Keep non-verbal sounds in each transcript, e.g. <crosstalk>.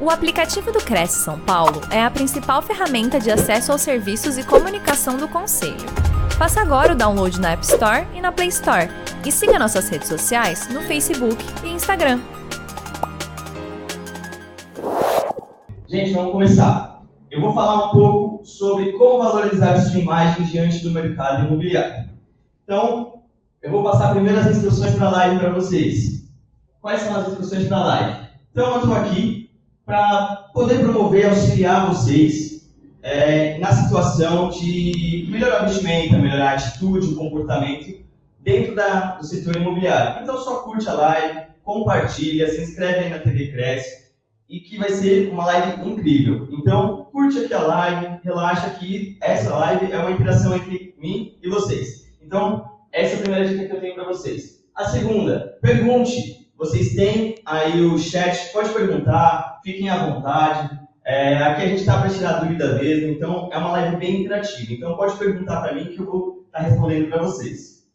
O aplicativo do Cresce São Paulo é a principal ferramenta de acesso aos serviços e comunicação do Conselho. Faça agora o download na App Store e na Play Store. E siga nossas redes sociais no Facebook e Instagram. Gente, vamos começar. Eu vou falar um pouco sobre como valorizar sua imagem diante do mercado imobiliário. Então, eu vou passar primeiro as instruções para a live para vocês. Quais são as instruções para a live? Então, eu estou aqui para poder promover, auxiliar vocês é, na situação de melhorar a vestimenta, melhorar a atitude, o comportamento dentro da, do setor imobiliário. Então só curte a live, compartilha, se inscreve aí na TV Cresce e que vai ser uma live incrível. Então curte aqui a live, relaxa que essa live é uma interação entre mim e vocês. Então essa é a primeira dica que eu tenho para vocês. A segunda, pergunte vocês têm aí o chat, pode perguntar, fiquem à vontade. É, aqui a gente está para tirar dúvida mesmo, então é uma live bem interativa. Então pode perguntar para mim que eu vou estar tá respondendo para vocês.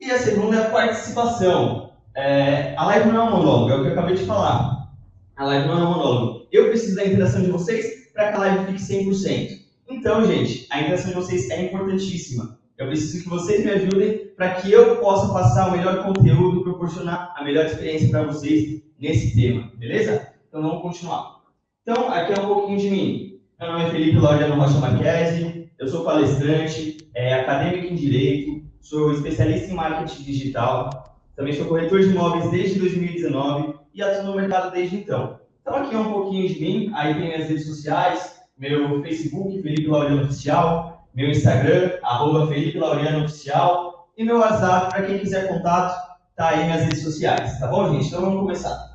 E a segunda é a participação. É, a live não é um monólogo, é o que eu acabei de falar. A live não é um monólogo. Eu preciso da interação de vocês para que a live fique 100%. Então, gente, a interação de vocês é importantíssima. Eu preciso que vocês me ajudem para que eu possa passar o melhor conteúdo, proporcionar a melhor experiência para vocês nesse tema, beleza? Então vamos continuar. Então, aqui é um pouquinho de mim. Meu nome é Felipe Laureano Rocha Marquesi, eu sou palestrante, é, acadêmico em Direito, sou especialista em marketing digital, também sou corretor de imóveis desde 2019 e atuo no mercado desde então. Então aqui é um pouquinho de mim, aí tem minhas redes sociais, meu Facebook, Felipe Laureano Oficial, meu Instagram, arroba Felipe Laureano Oficial, e meu WhatsApp, para quem quiser contato, tá aí nas redes sociais, tá bom, gente? Então vamos começar.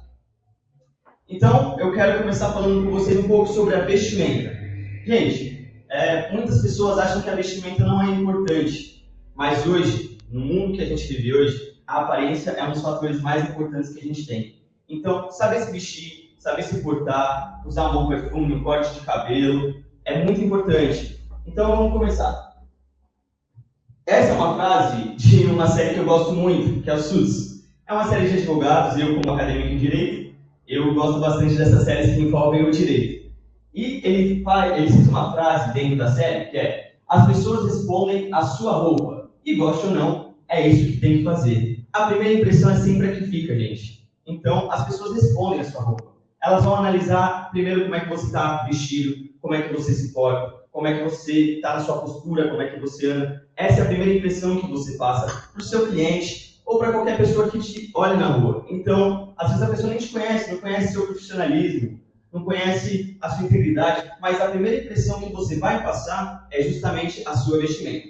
Então, eu quero começar falando com vocês um pouco sobre a vestimenta. Gente, é, muitas pessoas acham que a vestimenta não é importante, mas hoje, no mundo que a gente vive hoje, a aparência é um dos fatores mais importantes que a gente tem. Então, saber se vestir, saber se portar, usar um bom perfume, um corte de cabelo, é muito importante. Então vamos começar. Essa é uma frase de uma série que eu gosto muito, que é o SUS. É uma série de advogados, eu como acadêmico em direito, eu gosto bastante dessas séries que envolvem o direito. E ele, faz, ele cita uma frase dentro da série que é: as pessoas respondem à sua roupa. E goste ou não, é isso que tem que fazer. A primeira impressão é sempre a que fica, gente. Então, as pessoas respondem à sua roupa. Elas vão analisar primeiro como é que você está vestido, como é que você se porta, como é que você está na sua postura, como é que você anda. Essa é a primeira impressão que você passa para o seu cliente ou para qualquer pessoa que te olhe na rua. Então, às vezes a pessoa nem te conhece, não conhece seu profissionalismo, não conhece a sua integridade, mas a primeira impressão que você vai passar é justamente a sua vestimenta.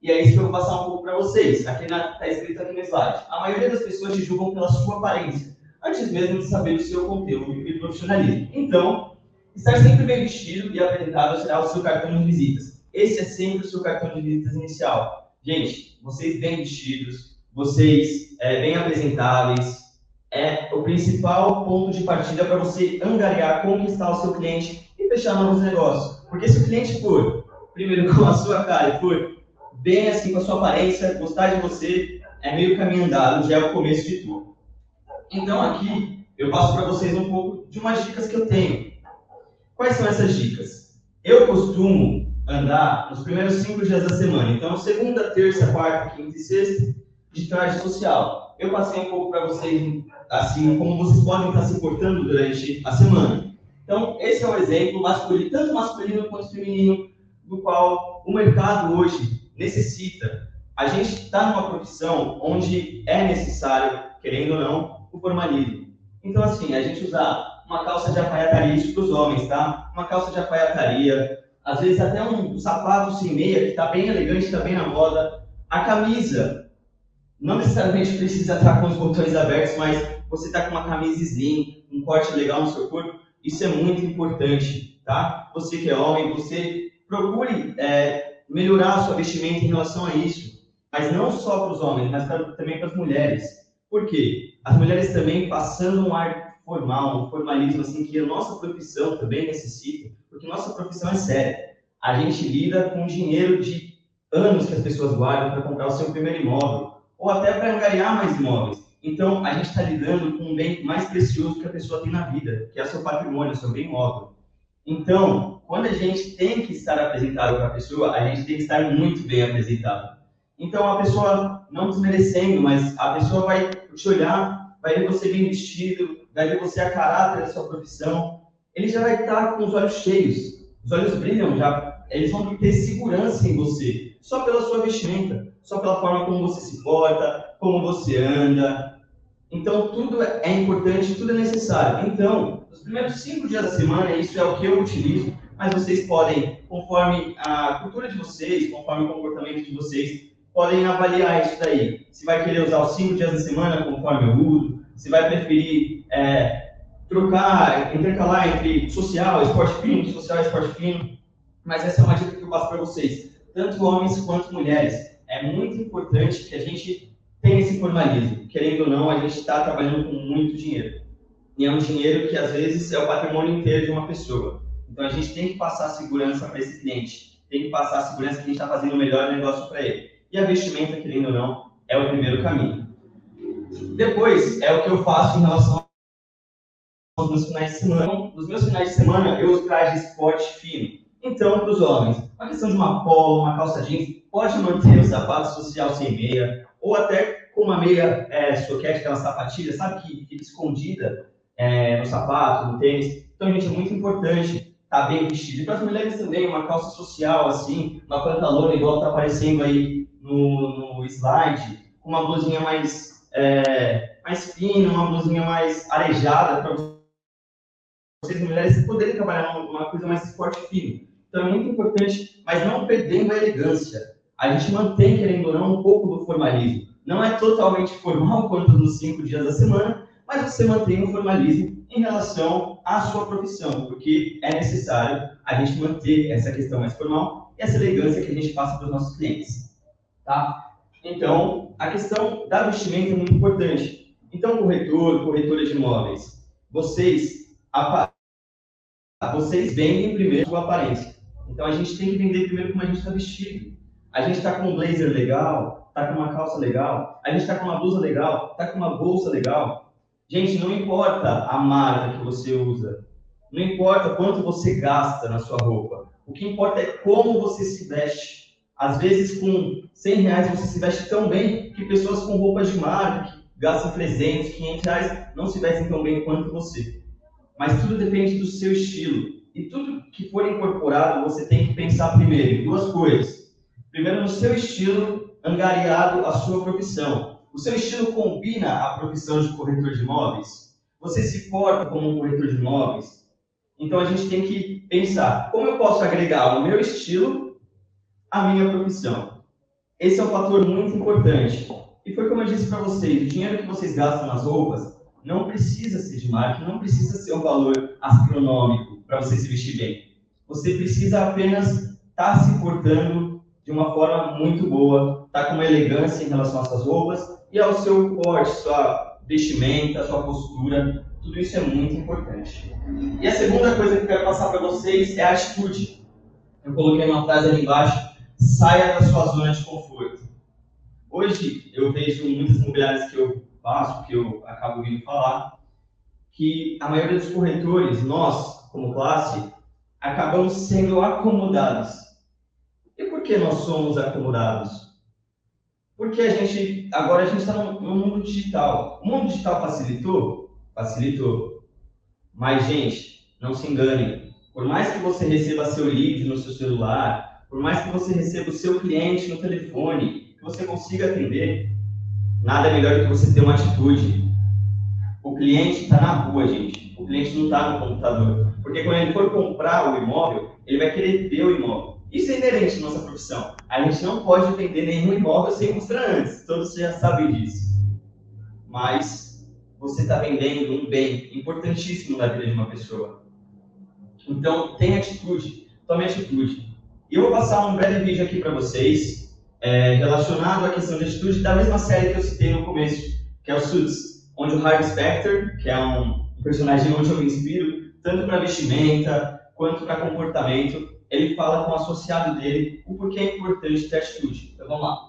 E é isso que eu vou passar um pouco para vocês. Aqui está escrito aqui no slide. A maioria das pessoas te julgam pela sua aparência, antes mesmo de saber o seu conteúdo e profissionalismo. Então, Estar sempre bem vestido e apresentado será o seu cartão de visitas. Esse é sempre o seu cartão de visitas inicial. Gente, vocês bem vestidos, vocês é, bem apresentáveis, é o principal ponto de partida para você angariar, conquistar o seu cliente e fechar novos negócios. Porque se o cliente for, primeiro <laughs> com a sua cara e for bem assim com a sua aparência, gostar de você, é meio caminho andado, já é o começo de tudo. Então aqui eu passo para vocês um pouco de umas dicas que eu tenho Quais são essas dicas? Eu costumo andar nos primeiros cinco dias da semana. Então, segunda, terça, quarta, quinta e sexta, de traje social. Eu passei um pouco para vocês, assim, como vocês podem estar se portando durante a semana. Então, esse é um exemplo masculino, tanto masculino quanto feminino, do qual o mercado hoje necessita. A gente está numa profissão onde é necessário, querendo ou não, o formalismo. Então, assim, a gente usar uma calça de alfaiataria, isso para os homens, tá? Uma calça de alfaiataria, às vezes até um sapato sem meia, que está bem elegante, está bem na moda. A camisa, não necessariamente precisa estar com os botões abertos, mas você está com uma camisa slim, um corte legal no seu corpo, isso é muito importante, tá? Você que é homem, você procure é, melhorar a sua vestimenta em relação a isso, mas não só para os homens, mas também para as mulheres. Por quê? As mulheres também passando um ar formal, um formalismo assim que a nossa profissão também necessita, porque nossa profissão é séria. A gente lida com dinheiro de anos que as pessoas guardam para comprar o seu primeiro imóvel, ou até para angariar mais imóveis. Então, a gente está lidando com um bem mais precioso que a pessoa tem na vida, que é seu patrimônio, seu bem móvel. Então, quando a gente tem que estar apresentado para a pessoa, a gente tem que estar muito bem apresentado. Então, a pessoa, não desmerecendo, mas a pessoa vai te olhar, vai ver você bem vestido, vai ver você a caráter da sua profissão, ele já vai estar com os olhos cheios, os olhos brilham, já, eles vão ter segurança em você, só pela sua vestimenta, só pela forma como você se porta, como você anda. Então, tudo é importante, tudo é necessário. Então, nos primeiros cinco dias da semana, isso é o que eu utilizo, mas vocês podem, conforme a cultura de vocês, conforme o comportamento de vocês, podem avaliar isso daí. Se vai querer usar os cinco dias da semana, conforme eu uso, se vai preferir é, trocar, intercalar entre social, esporte fino, social, esporte fino. Mas essa é uma dica que eu passo para vocês, tanto homens quanto mulheres. É muito importante que a gente tenha esse formalismo. Querendo ou não, a gente está trabalhando com muito dinheiro. E é um dinheiro que, às vezes, é o patrimônio inteiro de uma pessoa. Então, a gente tem que passar segurança para esse cliente. Tem que passar segurança que a gente está fazendo o melhor negócio para ele. E a vestimenta, querendo ou não, é o primeiro caminho. Depois, é o que eu faço em relação aos meus finais de semana. Então, nos meus finais de semana, eu uso traje esporte fino. Então, para os homens, uma questão de uma polo, uma calça jeans, pode manter o sapato social sem meia, ou até com uma meia é, soquete, aquela sapatilha, sabe, que fica escondida é, no sapato, no tênis. Então, gente, é muito importante estar tá bem vestido. E para as mulheres também, uma calça social, assim, uma pantalona igual está aparecendo aí no, no slide, com uma blusinha mais, é, mais fina, uma blusinha mais arejada para vocês mulheres poderem trabalhar numa coisa mais esporte fino. Então é muito importante, mas não perdendo a elegância. A gente mantém, querendo ou não, um pouco do formalismo. Não é totalmente formal quanto nos cinco dias da semana, mas você mantém o formalismo em relação à sua profissão, porque é necessário a gente manter essa questão mais formal e essa elegância que a gente passa para os nossos clientes. Tá? Então, a questão da vestimenta é muito importante. Então, corretor, corretora de imóveis, vocês, vocês vendem primeiro a sua aparência. Então, a gente tem que vender primeiro como a gente está vestido. A gente está com um blazer legal, está com uma calça legal, a gente está com uma blusa legal, está com uma bolsa legal. Gente, não importa a marca que você usa, não importa quanto você gasta na sua roupa. O que importa é como você se veste. Às vezes, com 100 reais, você se veste tão bem que pessoas com roupas de marca, que gastam 300, 500 reais, não se vestem tão bem quanto você. Mas tudo depende do seu estilo. E tudo que for incorporado, você tem que pensar primeiro em duas coisas. Primeiro, no seu estilo angariado à sua profissão. O seu estilo combina a profissão de corretor de imóveis? Você se porta como um corretor de imóveis? Então a gente tem que pensar como eu posso agregar o meu estilo a minha profissão. Esse é um fator muito importante. E foi como eu disse para vocês, o dinheiro que vocês gastam nas roupas não precisa ser de marca, não precisa ser um valor astronômico para você se vestir bem. Você precisa apenas estar tá se portando de uma forma muito boa, estar tá com uma elegância em relação às suas roupas e ao seu corte, sua vestimenta, sua postura. Tudo isso é muito importante. E a segunda coisa que eu quero passar para vocês é a atitude. Eu coloquei uma frase ali embaixo saia da sua zona de conforto. Hoje, eu vejo muitas imobiliárias que eu faço, que eu acabo ouvindo falar, que a maioria dos corretores, nós, como classe, acabamos sendo acomodados. E por que nós somos acomodados? Porque a gente, agora a gente está no, mundo digital. O mundo digital facilitou? Facilitou. Mas, gente, não se engane. Por mais que você receba seu lead no seu celular, por mais que você receba o seu cliente no telefone, que você consiga atender, nada é melhor do que você ter uma atitude. O cliente está na rua, gente. O cliente não está no computador. Porque quando ele for comprar o imóvel, ele vai querer ver o imóvel. Isso é inerente à nossa profissão. A gente não pode vender nenhum imóvel sem mostrar antes. Todos já sabem disso. Mas você está vendendo um bem importantíssimo na vida de uma pessoa. Então, tenha atitude. Tome atitude. E eu vou passar um breve vídeo aqui para vocês, é, relacionado à questão de atitude da mesma série que eu citei no começo, que é o Suits, onde o Harvey Specter, que é um personagem onde eu me inspiro, tanto para vestimenta quanto para comportamento, ele fala com o associado dele o porquê é importante ter atitude. Então vamos lá.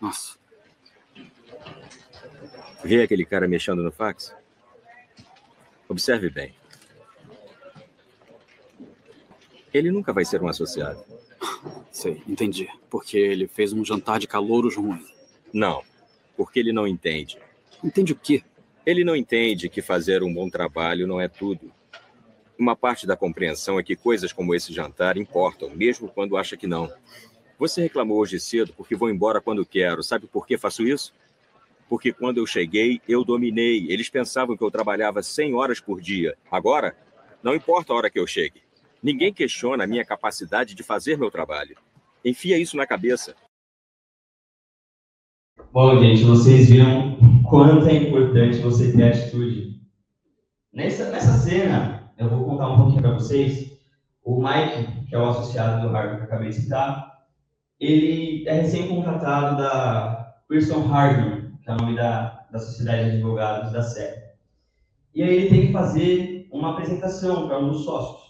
Nossa. Vê aquele cara mexendo no fax? Observe bem. Ele nunca vai ser um associado. Sei, entendi. Porque ele fez um jantar de calouros ruim. Não, porque ele não entende. Entende o quê? Ele não entende que fazer um bom trabalho não é tudo. Uma parte da compreensão é que coisas como esse jantar importam, mesmo quando acha que não. Você reclamou hoje cedo porque vou embora quando quero. Sabe por que faço isso? Porque quando eu cheguei, eu dominei. Eles pensavam que eu trabalhava 100 horas por dia. Agora, não importa a hora que eu chegue. Ninguém questiona a minha capacidade de fazer meu trabalho. Enfia isso na cabeça. Bom, gente, vocês viram quanto é importante você ter atitude. Nessa, nessa cena, eu vou contar um pouquinho para vocês. O Mike, que é o associado do Harvard que eu acabei de citar, ele é recém-contratado da Pearson Hardman, que é o nome da, da Sociedade de Advogados da SEC. E aí ele tem que fazer uma apresentação para um dos sócios.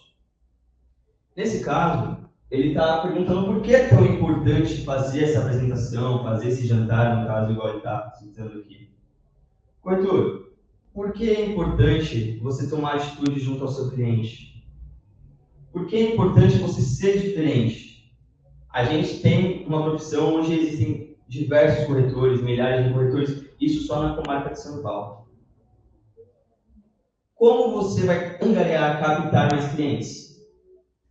Nesse caso, ele está perguntando por que é tão importante fazer essa apresentação, fazer esse jantar, no caso, igual ele está citando aqui. Arthur, por que é importante você tomar atitude junto ao seu cliente? Por que é importante você ser diferente? A gente tem uma profissão onde existem diversos corretores, milhares de corretores, isso só na comarca de São Paulo. Como você vai angariar, captar mais clientes?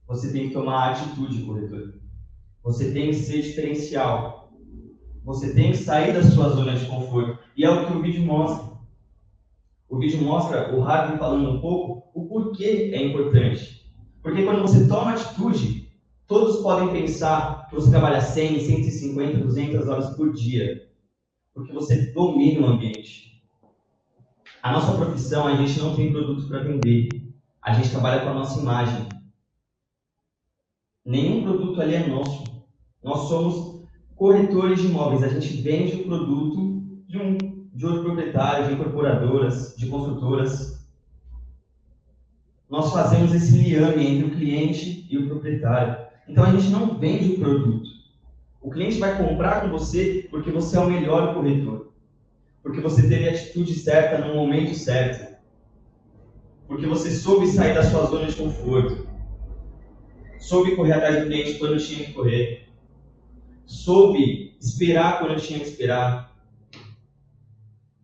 Você tem que tomar atitude, corretor. Você tem que ser diferencial. Você tem que sair da sua zona de conforto. E é o que o vídeo mostra. O vídeo mostra o Harvey falando um pouco o porquê é importante. Porque quando você toma atitude, todos podem pensar que você trabalha 100, 150, 200 horas por dia. Porque você domina o ambiente. A nossa profissão, a gente não tem produto para vender. A gente trabalha com a nossa imagem. Nenhum produto ali é nosso. Nós somos corretores de imóveis. A gente vende o produto de um de outro proprietário, de incorporadoras, de construtoras. Nós fazemos esse liame entre o cliente e o proprietário. Então a gente não vende o produto. O cliente vai comprar com você porque você é o melhor corretor. Porque você teve a atitude certa no momento certo. Porque você soube sair da sua zona de conforto soube correr atrás do cliente quando tinha que correr, soube esperar quando tinha que esperar,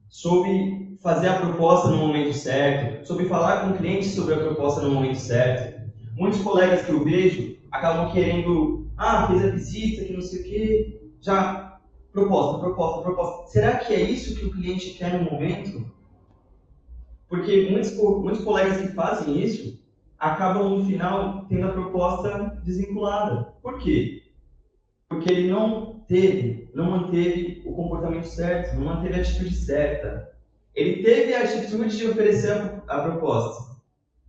soube fazer a proposta no momento certo, soube falar com o cliente sobre a proposta no momento certo. Muitos colegas que eu vejo acabam querendo, ah, fez a visita, que não sei o quê, já, proposta, proposta, proposta. Será que é isso que o cliente quer no momento? Porque muitos, muitos colegas que fazem isso acabam no final tendo a proposta desvinculada. Por quê? Porque ele não teve, não manteve o comportamento certo, não manteve a atitude certa. Ele teve a atitude de oferecer a, proposta,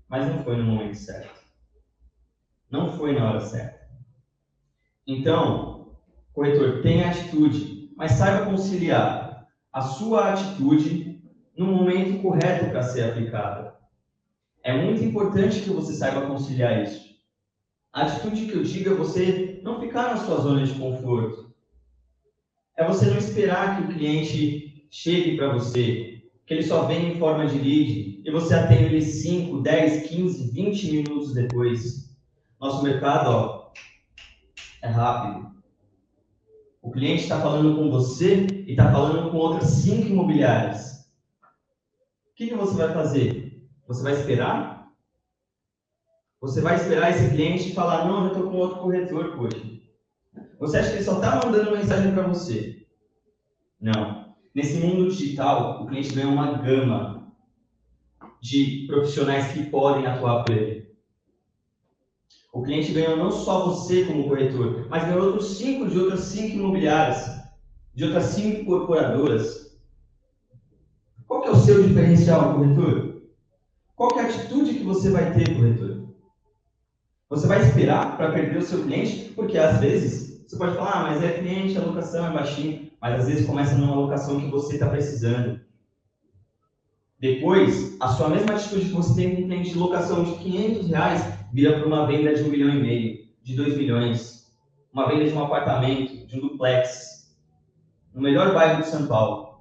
mas não foi no momento certo. Não foi na hora certa. Então, corretor, tenha atitude, mas saiba conciliar a sua atitude no momento correto para ser aplicada. É muito importante que você saiba conciliar isso. A atitude que eu digo é você não ficar na sua zona de conforto. É você não esperar que o cliente chegue para você, que ele só venha em forma de lead e você atenda ele 5, 10, 15, 20 minutos depois. Nosso mercado ó, é rápido. O cliente está falando com você e está falando com outras cinco imobiliárias. O que, que você vai fazer? Você vai esperar? Você vai esperar esse cliente falar, não, eu estou com outro corretor hoje. Você acha que ele só está mandando mensagem para você? Não. Nesse mundo digital, o cliente ganha uma gama de profissionais que podem atuar por ele. O cliente ganhou não só você como corretor, mas ganhou outros cinco de outras cinco imobiliárias, de outras cinco incorporadoras. Qual que é o seu diferencial, corretor? Qual é a atitude que você vai ter, corretor? Você vai esperar para perder o seu cliente? Porque às vezes você pode falar, ah, mas é cliente, a locação é baixinha, mas às vezes começa numa locação que você está precisando. Depois, a sua mesma atitude que você tem com um cliente de locação de 500 reais vira para uma venda de um milhão e meio, de 2 milhões, uma venda de um apartamento, de um duplex. no melhor bairro de São Paulo,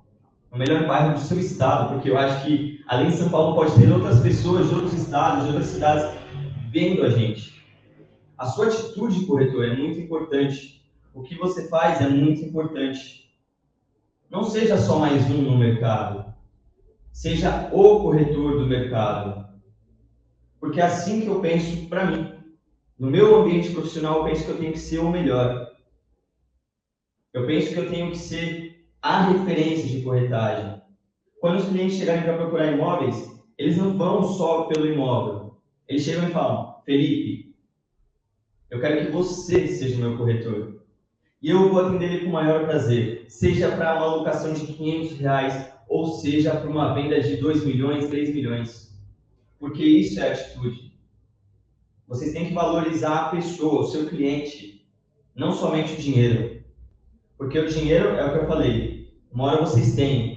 no melhor bairro do seu estado, porque eu acho que além de São Paulo pode ter outras pessoas de outros estados, de outras cidades vendo a gente. A sua atitude, corretor, é muito importante. O que você faz é muito importante. Não seja só mais um no mercado. Seja o corretor do mercado. Porque é assim que eu penso para mim. No meu ambiente profissional, eu penso que eu tenho que ser o melhor. Eu penso que eu tenho que ser a referência de corretagem. Quando os clientes chegarem para procurar imóveis, eles não vão só pelo imóvel. Eles chegam e falam: Felipe, eu quero que você seja meu corretor. E eu vou atender ele com o maior prazer, seja para uma alocação de 500 reais ou seja para uma venda de 2 milhões, 3 milhões. Porque isso é atitude. Vocês têm que valorizar a pessoa, o seu cliente, não somente o dinheiro. Porque o dinheiro é o que eu falei. Uma hora vocês têm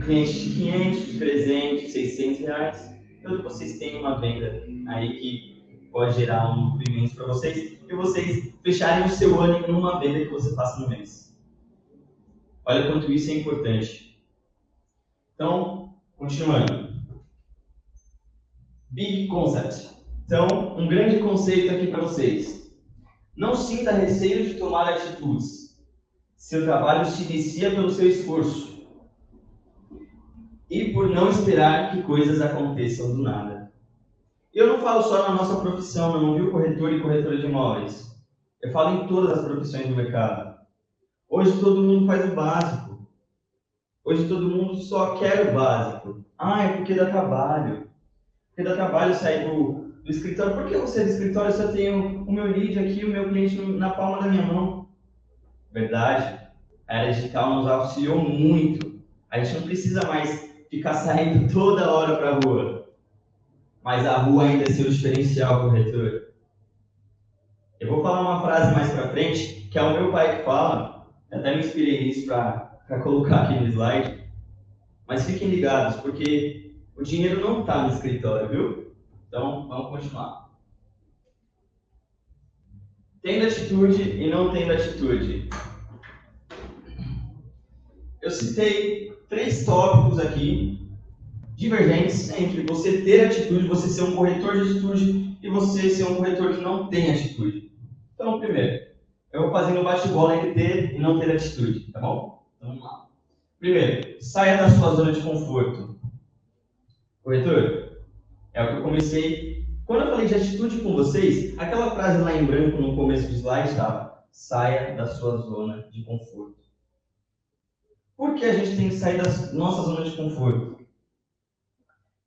cliente de 500, de 300, 600 reais. Então vocês têm uma venda aí que pode gerar um lucro imenso para vocês e vocês fecharem o seu ano em uma venda que você faça no mês. Olha quanto isso é importante. Então, continuando. Big Concept. Então, um grande conceito aqui para vocês. Não sinta receio de tomar atitudes. Seu trabalho se inicia pelo seu esforço e por não esperar que coisas aconteçam do nada. Eu não falo só na nossa profissão, não viu corretor e corretora de imóveis. Eu falo em todas as profissões do mercado. Hoje todo mundo faz o básico. Hoje todo mundo só quer o básico. Ah, é porque dá trabalho. Porque dá trabalho sair do, do escritório. Por que você é do escritório? Eu só tenho o meu lead aqui, o meu cliente na palma da minha mão. Verdade. A era digital nos auxiliou muito. A gente não precisa mais ficar saindo toda hora para a rua. Mas a rua ainda é seu diferencial, corretor. Eu vou falar uma frase mais para frente, que é o meu pai que fala. Eu até me inspirei nisso para colocar aqui no slide. Mas fiquem ligados, porque o dinheiro não está no escritório, viu? Então, vamos continuar. Tendo atitude e não tendo atitude. Eu citei três tópicos aqui divergentes entre você ter atitude, você ser um corretor de atitude e você ser um corretor que não tem atitude. Então, primeiro, eu vou fazendo um bate-bola entre ter e não ter atitude, tá bom? Então, vamos lá. Primeiro, saia da sua zona de conforto. Corretor, é o que eu comecei. Quando eu falei de atitude com vocês, aquela frase lá em branco no começo do slide estava: saia da sua zona de conforto. Por que a gente tem que sair da nossa zona de conforto?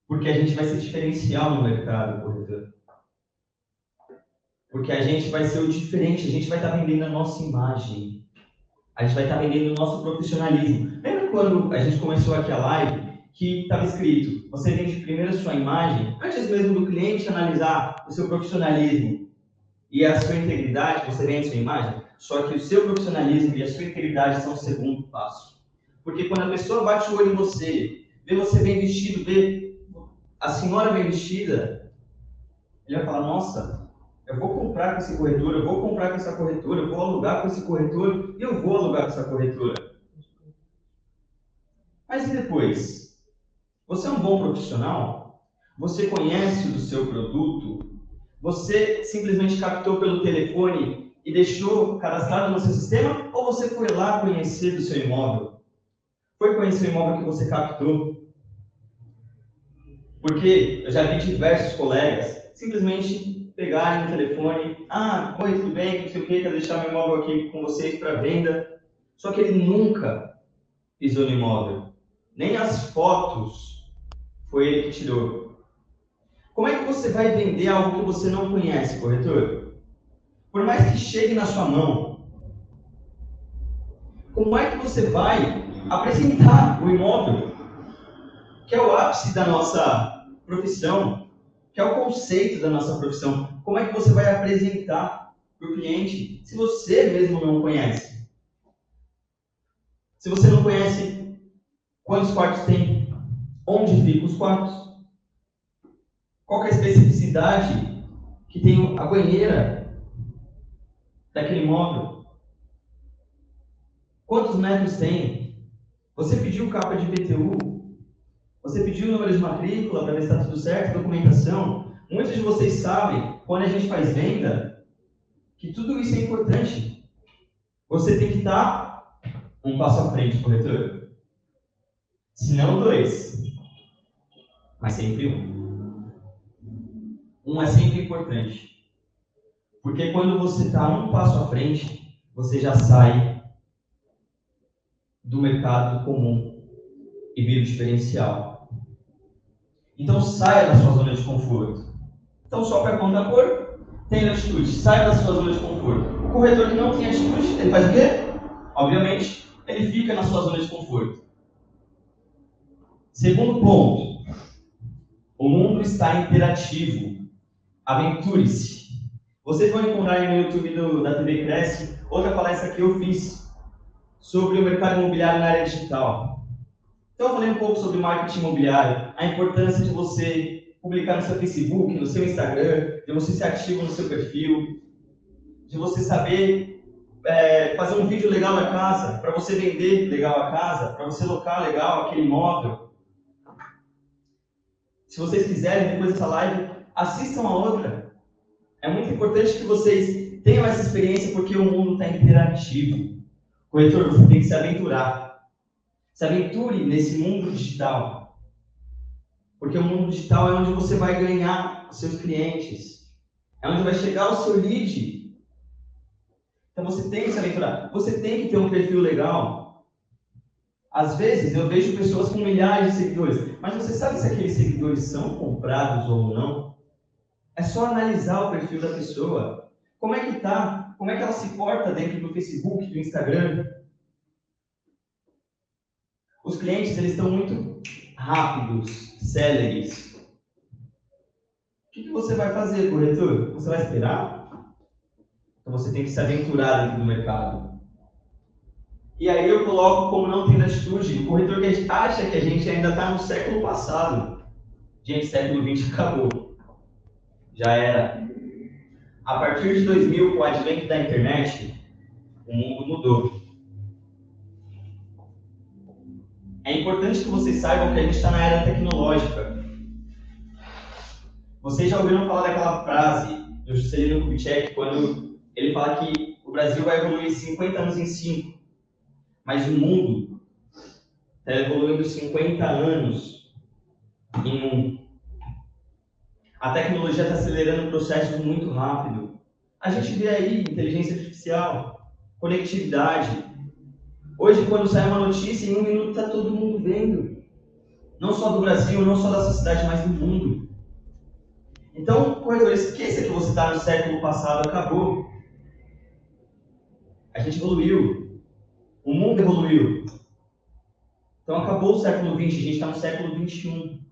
Porque a gente vai ser diferencial no mercado, corretor. Porque a gente vai ser o diferente, a gente vai estar vendendo a nossa imagem. A gente vai estar vendendo o nosso profissionalismo. Lembra quando a gente começou aqui a live que estava escrito: você vende primeiro a sua imagem, antes mesmo do cliente analisar o seu profissionalismo e a sua integridade, você vende a sua imagem? Só que o seu profissionalismo e a sua integridade são o segundo passo. Porque quando a pessoa bate o olho em você, vê você bem vestido, vê a senhora bem vestida, ele vai falar: Nossa, eu vou comprar com esse corretor, eu vou comprar com essa corretora, eu vou alugar com esse corretor eu vou alugar com essa corretora. Mas e depois? Você é um bom profissional? Você conhece o seu produto? Você simplesmente captou pelo telefone e deixou cadastrado no seu sistema? Ou você foi lá conhecer do seu imóvel? Foi conhecer o imóvel que você captou. Porque eu já vi diversos colegas simplesmente pegarem o telefone, ah, oi, tudo bem, não sei o que, quero deixar meu imóvel aqui com vocês para venda. Só que ele nunca pisou no imóvel. Nem as fotos foi ele que tirou. Como é que você vai vender algo que você não conhece, corretor? Por mais que chegue na sua mão, como é que você vai apresentar o imóvel, que é o ápice da nossa profissão, que é o conceito da nossa profissão. Como é que você vai apresentar para o cliente se você mesmo não conhece? Se você não conhece quantos quartos tem, onde ficam os quartos, qual é a especificidade que tem a banheira daquele imóvel, Quantos metros tem? Você pediu capa de PTU? Você pediu o número de matrícula para ver se está tudo certo, documentação? Muitos de vocês sabem, quando a gente faz venda, que tudo isso é importante. Você tem que estar um passo à frente, corretor. Se não, dois. Mas sempre um. Um é sempre importante. Porque quando você está um passo à frente, você já sai do mercado comum e vira diferencial. Então saia da sua zona de conforto. Então só para conta cor, tem atitude, saia da sua zona de conforto. O corretor que não tem atitude, ele faz o quê? Obviamente, ele fica na sua zona de conforto. Segundo ponto, o mundo está interativo. Aventure-se. Vocês vão encontrar aí no YouTube do, da TV Cresce outra palestra que eu fiz sobre o mercado imobiliário na área digital. Então, eu falei um pouco sobre marketing imobiliário, a importância de você publicar no seu Facebook, no seu Instagram, de você ser ativo no seu perfil, de você saber é, fazer um vídeo legal na casa, para você vender legal a casa, para você locar legal aquele imóvel. Se vocês quiserem, depois dessa live, assistam a outra. É muito importante que vocês tenham essa experiência porque o mundo está interativo. Corretor, você tem que se aventurar. Se aventure nesse mundo digital. Porque o mundo digital é onde você vai ganhar os seus clientes. É onde vai chegar o seu lead. Então você tem que se aventurar. Você tem que ter um perfil legal. Às vezes eu vejo pessoas com milhares de seguidores, mas você sabe se aqueles seguidores são comprados ou não? É só analisar o perfil da pessoa. Como é que tá? Como é que ela se porta dentro do Facebook, do Instagram? Os clientes eles estão muito rápidos, céleres. O que, que você vai fazer, corretor? Você vai esperar? Então você tem que se aventurar dentro do mercado. E aí eu coloco como não tem atitude, o corretor que acha que a gente ainda está no século passado. Gente, século XX acabou. Já era. A partir de 2000, com o advento da internet, o mundo mudou. É importante que vocês saibam que a gente está na era tecnológica. Vocês já ouviram falar daquela frase do Juscelino Kubitschek, quando ele fala que o Brasil vai evoluir 50 anos em 5. Mas o mundo está evoluindo 50 anos em um. A tecnologia está acelerando processos muito rápido. A gente vê aí inteligência artificial, conectividade. Hoje, quando sai uma notícia, em um minuto está todo mundo vendo. Não só do Brasil, não só da sua cidade, mas do mundo. Então, corredor, esqueça que você está no século passado, acabou. A gente evoluiu. O mundo evoluiu. Então acabou o século XX, a gente está no século XXI.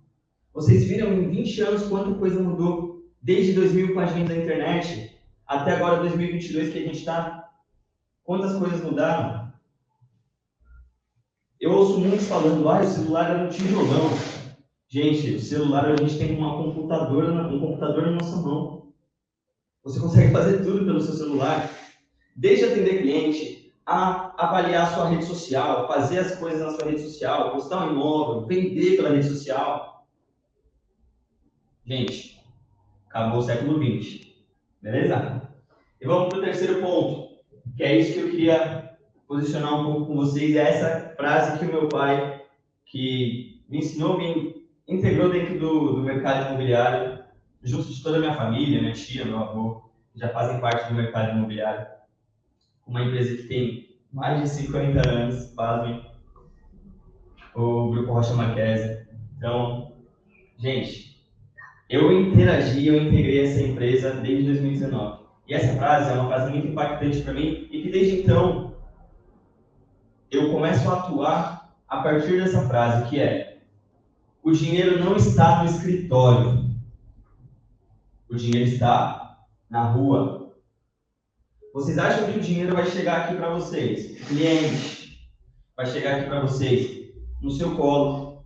Vocês viram em 20 anos quanta coisa mudou? Desde 2000 com a agenda da internet até agora 2022 que a gente está. Quantas coisas mudaram? Eu ouço muitos falando, ah, o celular era um tijolão. Gente, o celular a gente tem uma computadora, um computador na nossa mão. Você consegue <laughs> fazer tudo pelo seu celular. Desde atender cliente, a avaliar a sua rede social, fazer as coisas na sua rede social, postar um imóvel, vender pela rede social. Gente, acabou o século XX. Beleza? E vamos para o terceiro ponto, que é isso que eu queria posicionar um pouco com vocês. É essa frase que o meu pai, que me ensinou, me integrou dentro do, do mercado imobiliário, junto de toda a minha família, minha tia, meu avô, já fazem parte do mercado imobiliário uma empresa que tem mais de 50 anos, pasmem, o Grupo Rocha Marquese. Então, gente, eu interagi, eu integrei essa empresa desde 2019. E essa frase é uma frase muito impactante para mim e que desde então eu começo a atuar a partir dessa frase, que é o dinheiro não está no escritório. O dinheiro está na rua. Vocês acham que o dinheiro vai chegar aqui para vocês, cliente, vai chegar aqui para vocês, no seu colo,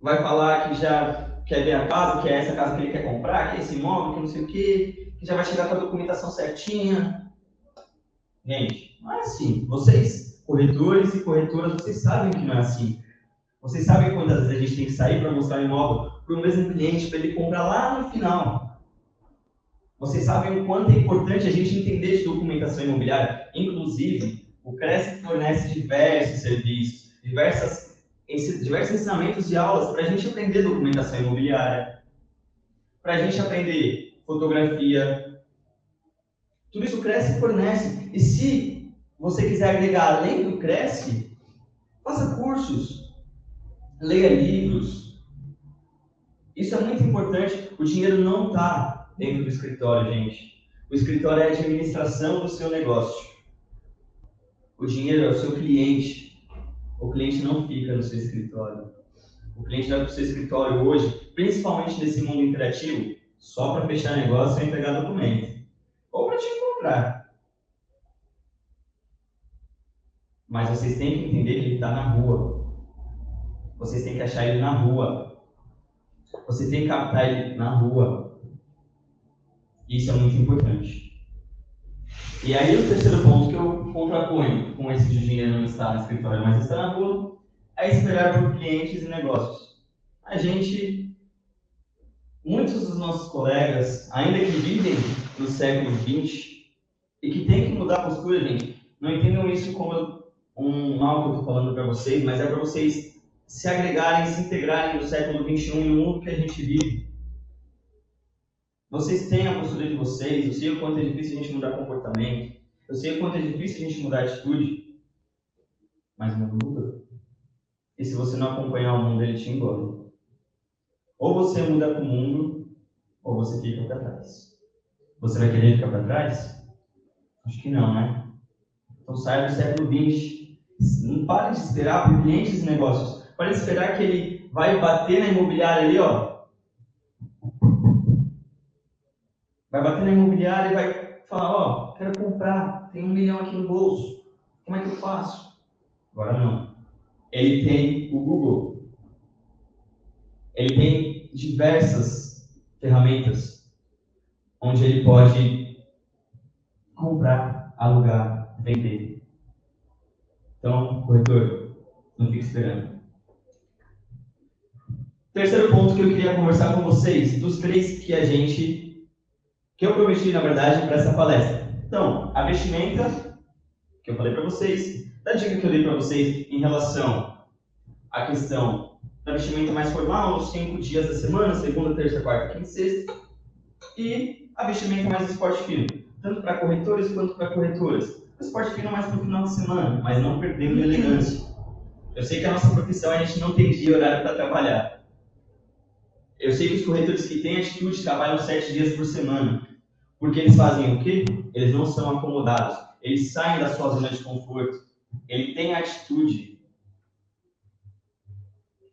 vai falar que já quer ver a casa, que é essa casa que ele quer comprar, que é esse imóvel, que não sei o quê, que já vai chegar com a documentação certinha. Gente, não é assim. Vocês corretores e corretoras, vocês sabem que não é assim. Vocês sabem quantas vezes a gente tem que sair para mostrar o imóvel para o mesmo cliente, para ele comprar lá no final. Vocês sabem o quanto é importante a gente entender de documentação imobiliária. Inclusive, o Cresce fornece diversos serviços, diversas, diversos ensinamentos e aulas para a gente aprender documentação imobiliária, para a gente aprender fotografia. Tudo isso Cresce fornece. E se você quiser agregar além do Cresce, faça cursos, leia livros. Isso é muito importante. O dinheiro não está dentro do escritório, gente. O escritório é a administração do seu negócio. O dinheiro é o seu cliente. O cliente não fica no seu escritório. O cliente vai para o seu escritório hoje, principalmente nesse mundo interativo, só para fechar negócio e entregar documento. Ou para te encontrar. Mas vocês têm que entender que ele está na rua. Vocês têm que achar ele na rua. Você tem que captar ele na rua. Isso é muito importante. E aí o terceiro ponto que eu contraponho com esse de dinheiro não estar no escritório, mas está na rua, é esperar por clientes e negócios. A gente, muitos dos nossos colegas, ainda que vivem no século XX e que têm que mudar a postura, gente, não entendam isso como um mal que eu estou falando para vocês, mas é para vocês se agregarem, se integrarem no século XXI no mundo que a gente vive. Vocês têm a postura de vocês, eu sei o quanto é difícil a gente mudar comportamento, eu sei o quanto é difícil a gente mudar atitude, mas o mundo muda. E se você não acompanhar o mundo, ele te engole. Ou você muda com o mundo, ou você fica para trás. Você vai querer ficar para trás? Acho que não, né? Então saia do século XX. Não pare de esperar por clientes e negócios. Pare de esperar que ele vai bater na imobiliária ali, ó, Vai bater na imobiliária e vai falar, ó, oh, quero comprar, tem um milhão aqui no bolso, como é que eu faço? Agora não. Ele tem o Google. Ele tem diversas ferramentas onde ele pode comprar, alugar, vender. Então, corretor, não fique esperando. Terceiro ponto que eu queria conversar com vocês, dos três que a gente que eu prometi, na verdade, para essa palestra. Então, a vestimenta, que eu falei para vocês, da dica que eu dei para vocês em relação à questão da vestimenta mais formal, nos cinco dias da semana, segunda, terça, quarta, quinta e sexta, e a vestimenta mais esporte fino, tanto para corretores quanto para corretoras. O esporte fino mais para o final de semana, mas não perdendo elegância. Eu sei que a nossa profissão a gente não tem dia e horário para trabalhar. Eu sei que os corretores que têm atitude trabalham sete dias por semana. Porque eles fazem o quê? Eles não são acomodados. Eles saem da sua zona de conforto. Ele tem atitude.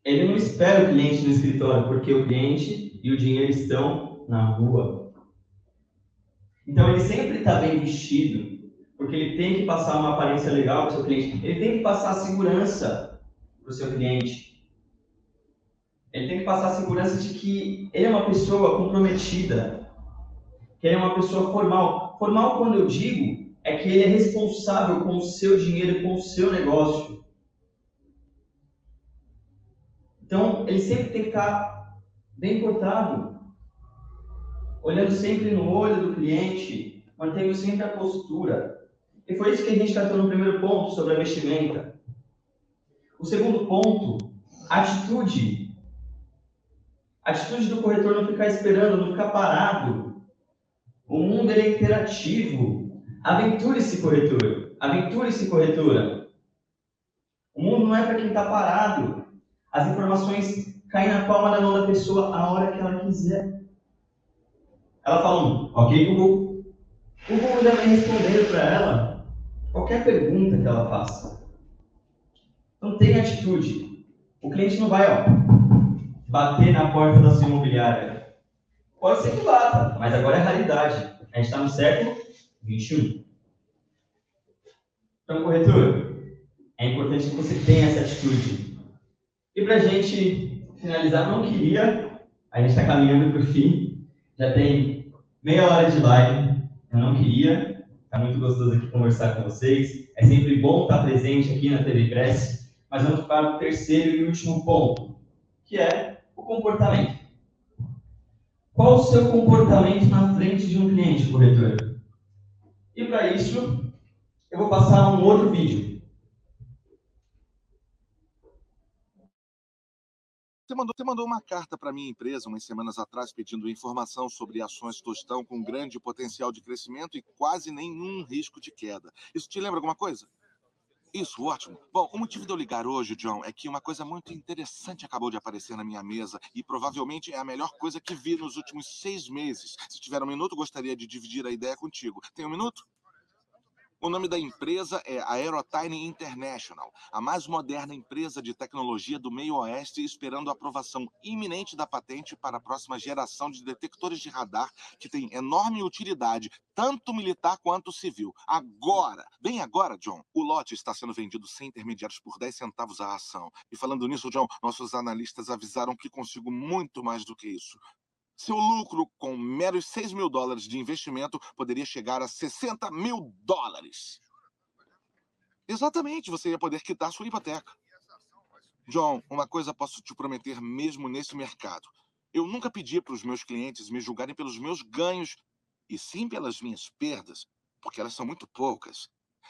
Ele não espera o cliente no escritório, porque o cliente e o dinheiro estão na rua. Então ele sempre está bem vestido, porque ele tem que passar uma aparência legal para o seu cliente. Ele tem que passar segurança para o seu cliente. Ele tem que passar a segurança de que ele é uma pessoa comprometida, que ele é uma pessoa formal. Formal, quando eu digo, é que ele é responsável com o seu dinheiro, com o seu negócio. Então, ele sempre tem que estar bem portado, olhando sempre no olho do cliente, mantendo sempre a postura. E foi isso que a gente tratou no primeiro ponto sobre a vestimenta. O segundo ponto, atitude atitude do corretor não ficar esperando, não ficar parado. O mundo é interativo. Aventure-se, corretor. Aventure-se, corretora. O mundo não é para quem está parado. As informações caem na palma da mão da pessoa a hora que ela quiser. Ela fala, um, ok, Google. O Google já vai responder para ela qualquer pergunta que ela faça. Então tenha atitude. O cliente não vai, ó, bater na porta da sua imobiliária? Pode ser que bata, mas agora é raridade. A gente está no século XXI. Então, corretor, é importante que você tenha essa atitude. E para a gente finalizar, não queria, a gente está caminhando para o fim, já tem meia hora de live, eu não queria Está muito gostoso aqui conversar com vocês. É sempre bom estar presente aqui na TV Cresce. Mas vamos para o terceiro e último ponto, que é o comportamento. Qual o seu comportamento na frente de um cliente, corretor? E para isso, eu vou passar um outro vídeo. Você mandou, você mandou uma carta para minha empresa umas semanas atrás pedindo informação sobre ações Tostão com grande potencial de crescimento e quase nenhum risco de queda. Isso te lembra alguma coisa? Isso, ótimo. Bom, o motivo de eu ligar hoje, John, é que uma coisa muito interessante acabou de aparecer na minha mesa e provavelmente é a melhor coisa que vi nos últimos seis meses. Se tiver um minuto, gostaria de dividir a ideia contigo. Tem um minuto? O nome da empresa é Aerotime International, a mais moderna empresa de tecnologia do meio oeste, esperando a aprovação iminente da patente para a próxima geração de detectores de radar que tem enorme utilidade, tanto militar quanto civil. Agora, bem agora, John, o lote está sendo vendido sem intermediários por 10 centavos a ação. E falando nisso, John, nossos analistas avisaram que consigo muito mais do que isso. Seu lucro com meros 6 mil dólares de investimento poderia chegar a 60 mil dólares. Exatamente, você ia poder quitar sua hipoteca. John, uma coisa posso te prometer mesmo nesse mercado. Eu nunca pedi para os meus clientes me julgarem pelos meus ganhos, e sim pelas minhas perdas, porque elas são muito poucas.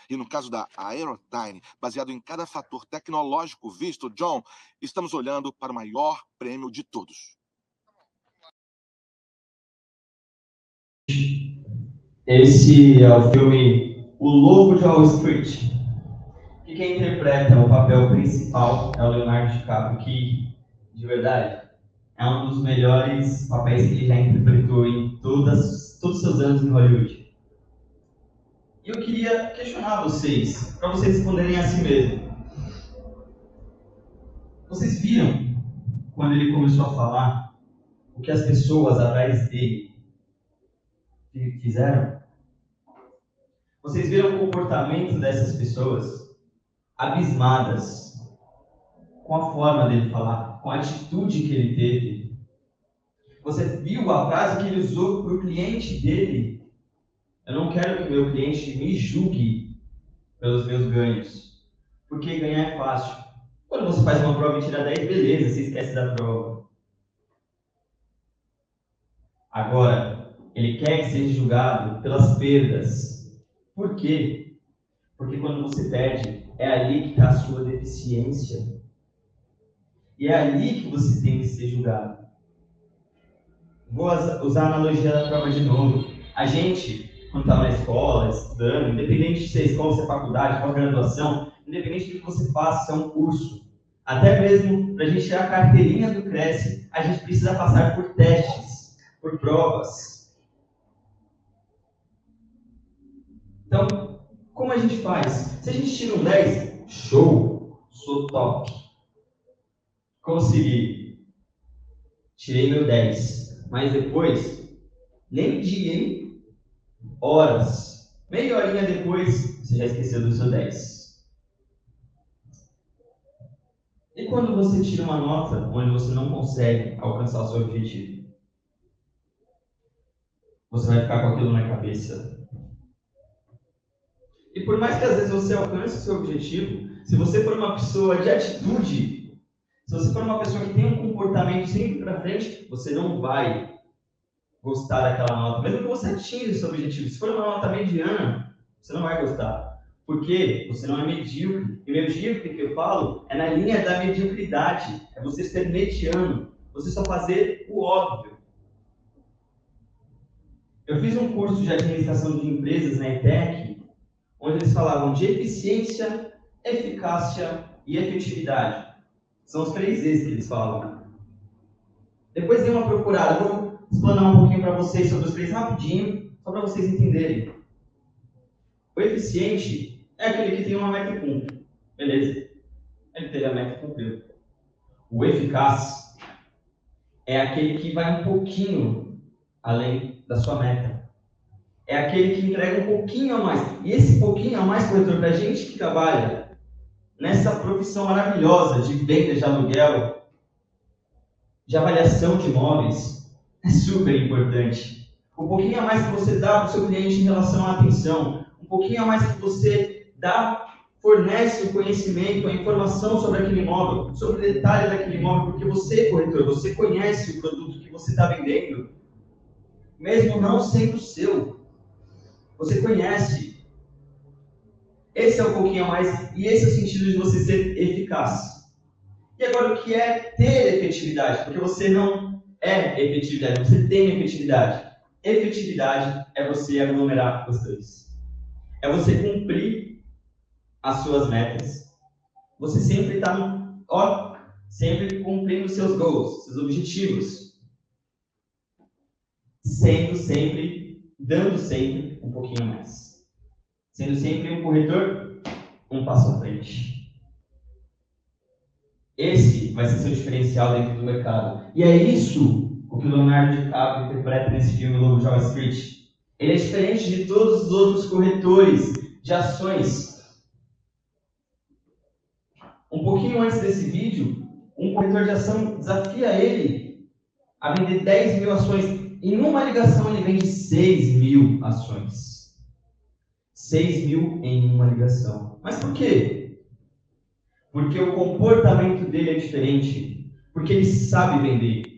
E no caso da Aerotime, baseado em cada fator tecnológico visto, John, estamos olhando para o maior prêmio de todos. Esse é o filme O Lobo de Wall Street. E quem interpreta o papel principal é o Leonardo DiCaprio, que, de verdade, é um dos melhores papéis que ele já interpretou em todas, todos os seus anos em Hollywood. E eu queria questionar vocês, para vocês responderem a si mesmo. Vocês viram, quando ele começou a falar, o que as pessoas atrás dele fizeram? Vocês viram o comportamento dessas pessoas abismadas com a forma dele falar, com a atitude que ele teve. Você viu a frase que ele usou para o cliente dele? Eu não quero que meu cliente me julgue pelos meus ganhos, porque ganhar é fácil. Quando você faz uma prova e tira 10, beleza, você esquece da prova. Agora, ele quer que seja julgado pelas perdas. Por quê? Porque quando você perde, é ali que está a sua deficiência. E é ali que você tem que ser julgado. Vou usar a analogia da prova de novo. A gente, quando está na escola, estudando, independente de ser escola, se é faculdade, pós-graduação, independente do que você faça, se é um curso, até mesmo para a gente tirar a carteirinha do Cresce, a gente precisa passar por testes, por provas. Então, como a gente faz? Se a gente tira um 10, show, sou top. Consegui. Tirei meu 10. Mas depois, nem dia, hein? Horas. Meia horinha depois, você já esqueceu do seu 10. E quando você tira uma nota onde você não consegue alcançar o seu objetivo? Você vai ficar com aquilo na cabeça e por mais que às vezes você alcance o seu objetivo, se você for uma pessoa de atitude, se você for uma pessoa que tem um comportamento sempre para frente, você não vai gostar daquela nota, mesmo que você atinja o seu objetivo. Se for uma nota mediana, você não vai gostar. Porque você não é medíocre. E medíocre que eu falo é na linha da mediocridade. É você ser mediano. Você só fazer o óbvio. Eu fiz um curso de administração de empresas na ETEC onde eles falavam de eficiência, eficácia e efetividade. São os três E's que eles falam. Depois dê uma procurada. Vou explanar um pouquinho para vocês sobre os três rapidinho, só para vocês entenderem. O eficiente é aquele que tem uma meta cumpre. Beleza. Ele teve a meta cumpriu. O eficaz é aquele que vai um pouquinho além da sua meta é aquele que entrega um pouquinho a mais. E esse pouquinho a mais, corretor, para a gente que trabalha nessa profissão maravilhosa de venda de aluguel, de avaliação de imóveis, é super importante. O pouquinho a mais que você dá para o seu cliente em relação à atenção, pouquinho a mais que você dá, fornece o conhecimento, a informação sobre aquele imóvel, sobre o detalhe daquele imóvel, porque você, corretor, você conhece o produto que você está vendendo, mesmo não sendo seu. Você conhece. Esse é um pouquinho a mais, e esse é o sentido de você ser eficaz. E agora, o que é ter efetividade? Porque você não é efetividade, você tem efetividade. Efetividade é você aglomerar dois. É você cumprir as suas metas. Você sempre está, ó, sempre cumprindo seus goals, seus objetivos. Sendo sempre, dando sempre um pouquinho mais. Sendo sempre um corretor, um passo à frente. Esse vai ser seu diferencial dentro do mercado. E é isso o que o Leonardo DiCaprio interpreta nesse filme Lobo Street. Ele é diferente de todos os outros corretores de ações. Um pouquinho antes desse vídeo, um corretor de ação desafia ele a vender 10 mil ações. Em uma ligação, ele vende 6 mil ações. 6 mil em uma ligação. Mas por quê? Porque o comportamento dele é diferente. Porque ele sabe vender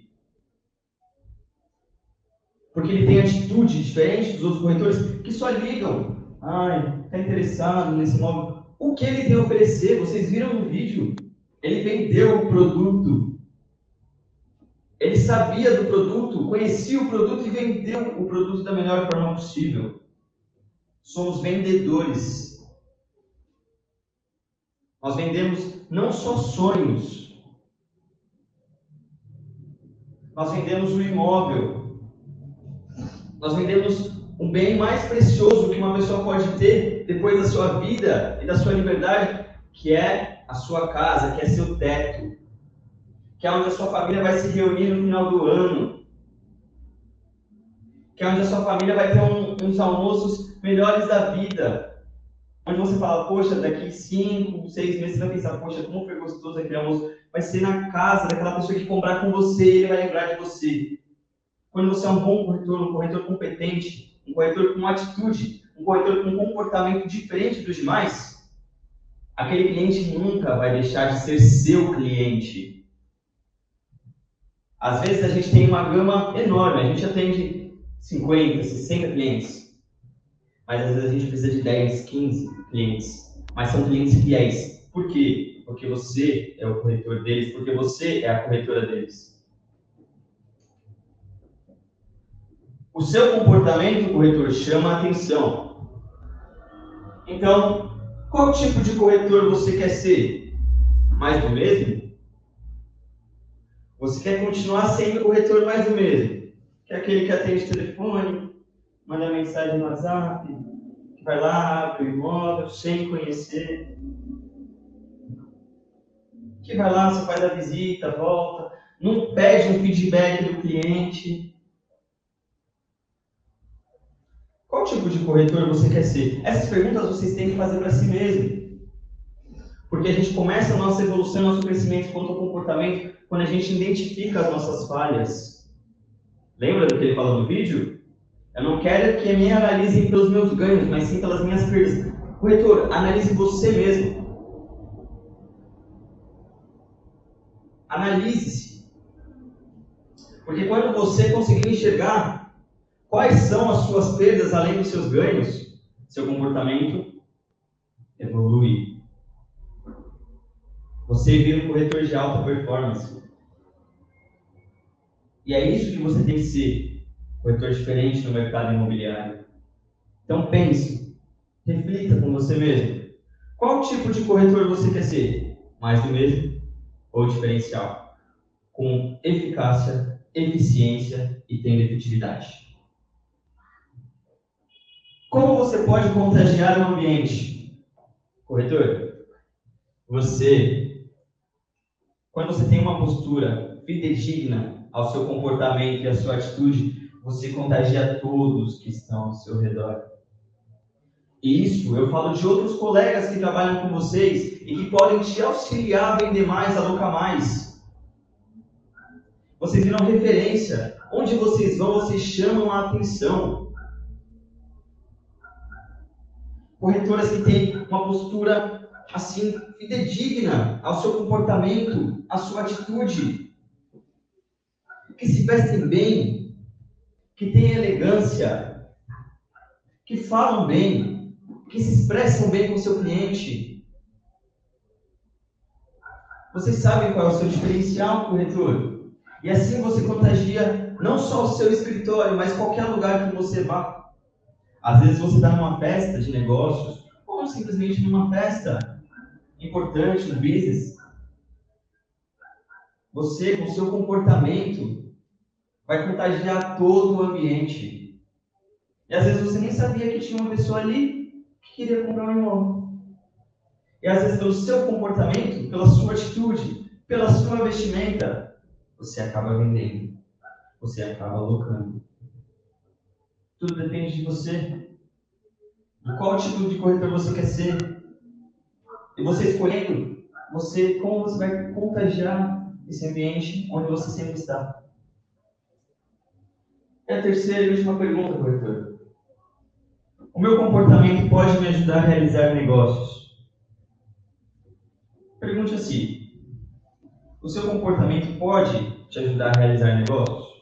porque ele tem atitude diferente dos outros corretores que só ligam. Ai, está interessado nesse imóvel. O que ele tem a oferecer? Vocês viram no vídeo? Ele vendeu o produto. Ele sabia do produto, conhecia o produto e vendeu o produto da melhor forma possível. Somos vendedores. Nós vendemos não só sonhos, nós vendemos o imóvel, nós vendemos um bem mais precioso que uma pessoa pode ter depois da sua vida e da sua liberdade, que é a sua casa, que é seu teto, que é onde a sua família vai se reunir no final do ano, que é onde a sua família vai ter um, uns almoços melhores da vida, onde você fala, poxa, daqui cinco, seis meses você vai pensar, poxa, como foi gostoso aquele almoço, vai ser na casa daquela pessoa que comprar com você, ele vai lembrar de você. Quando você é um bom corretor, um corretor competente, um corretor com atitude, um corretor com comportamento diferente dos demais, aquele cliente nunca vai deixar de ser seu cliente. Às vezes a gente tem uma gama enorme, a gente atende 50, 60 clientes. Mas às vezes a gente precisa de 10, 15 clientes. Mas são clientes fiéis. Por quê? Porque você é o corretor deles, porque você é a corretora deles. O seu comportamento, corretor, chama a atenção. Então, qual tipo de corretor você quer ser? Mais do mesmo? Você quer continuar sendo corretor mais do mesmo? Que é aquele que atende telefone, manda mensagem no WhatsApp, que vai lá, abre o imóvel sem conhecer, que vai lá, só faz a visita, volta, não pede um feedback do cliente, Qual tipo de corretor você quer ser? Essas perguntas vocês têm que fazer para si mesmo. Porque a gente começa a nossa evolução, nosso crescimento quanto ao comportamento, quando a gente identifica as nossas falhas. Lembra do que ele falou no vídeo? Eu não quero que me analisem pelos meus ganhos, mas sim pelas minhas perdas. Corretor, analise você mesmo. Analise-se. Porque quando você conseguir enxergar Quais são as suas perdas além dos seus ganhos? Seu comportamento evolui. Você vira um corretor de alta performance. E é isso que você tem que ser. Corretor diferente no mercado imobiliário. Então pense, reflita com você mesmo. Qual tipo de corretor você quer ser? Mais do mesmo ou diferencial? Com eficácia, eficiência e tendo efetividade. Como você pode contagiar o ambiente? Corretor, você, quando você tem uma postura fidedigna ao seu comportamento e à sua atitude, você contagia todos que estão ao seu redor. E isso eu falo de outros colegas que trabalham com vocês e que podem te auxiliar a vender mais, a alocar mais. Vocês viram referência. Onde vocês vão, vocês chamam a atenção. corretoras que têm uma postura assim fidedigna ao seu comportamento, à sua atitude, que se vestem bem, que têm elegância, que falam bem, que se expressam bem com o seu cliente. Vocês sabem qual é o seu diferencial, corretor? E assim você contagia não só o seu escritório, mas qualquer lugar que você vá. Às vezes você está numa festa de negócios, ou simplesmente numa festa importante no business. Você, com seu comportamento, vai contagiar todo o ambiente. E às vezes você nem sabia que tinha uma pessoa ali que queria comprar um imóvel. E às vezes pelo seu comportamento, pela sua atitude, pela sua vestimenta, você acaba vendendo. Você acaba alocando. Tudo depende de você. De qual tipo de corretor você quer ser. E você escolhendo, você, como você vai contagiar esse ambiente onde você sempre está. E a terceira e última pergunta, corretor. O meu comportamento pode me ajudar a realizar negócios? Pergunte assim. O seu comportamento pode te ajudar a realizar negócios?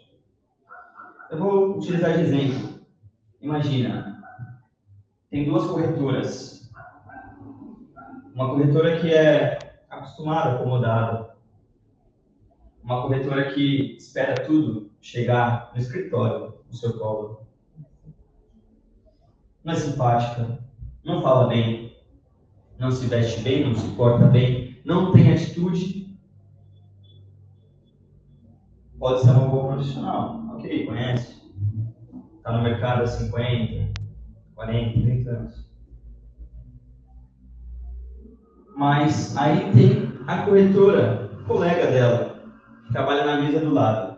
Eu vou utilizar de exemplo. Imagina, tem duas corretoras. Uma corretora que é acostumada, acomodada. Uma corretora que espera tudo chegar no escritório, no seu colo. Não é simpática, não fala bem, não se veste bem, não se porta bem, não tem atitude. Pode ser uma boa profissional, ok, conhece. Está no mercado há 50, 40, 30 anos. Mas aí tem a corretora, colega dela, que trabalha na mesa do lado.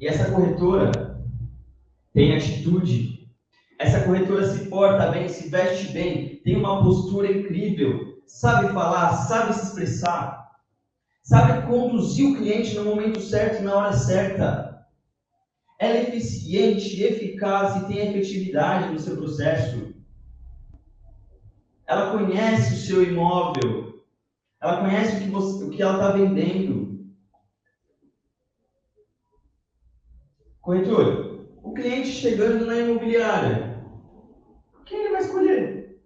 E essa corretora tem atitude. Essa corretora se porta bem, se veste bem, tem uma postura incrível, sabe falar, sabe se expressar, sabe conduzir o cliente no momento certo e na hora certa. Ela é eficiente, eficaz e tem efetividade no seu processo. Ela conhece o seu imóvel. Ela conhece o que, você, o que ela está vendendo. Corretor, o cliente chegando na imobiliária, quem ele vai escolher?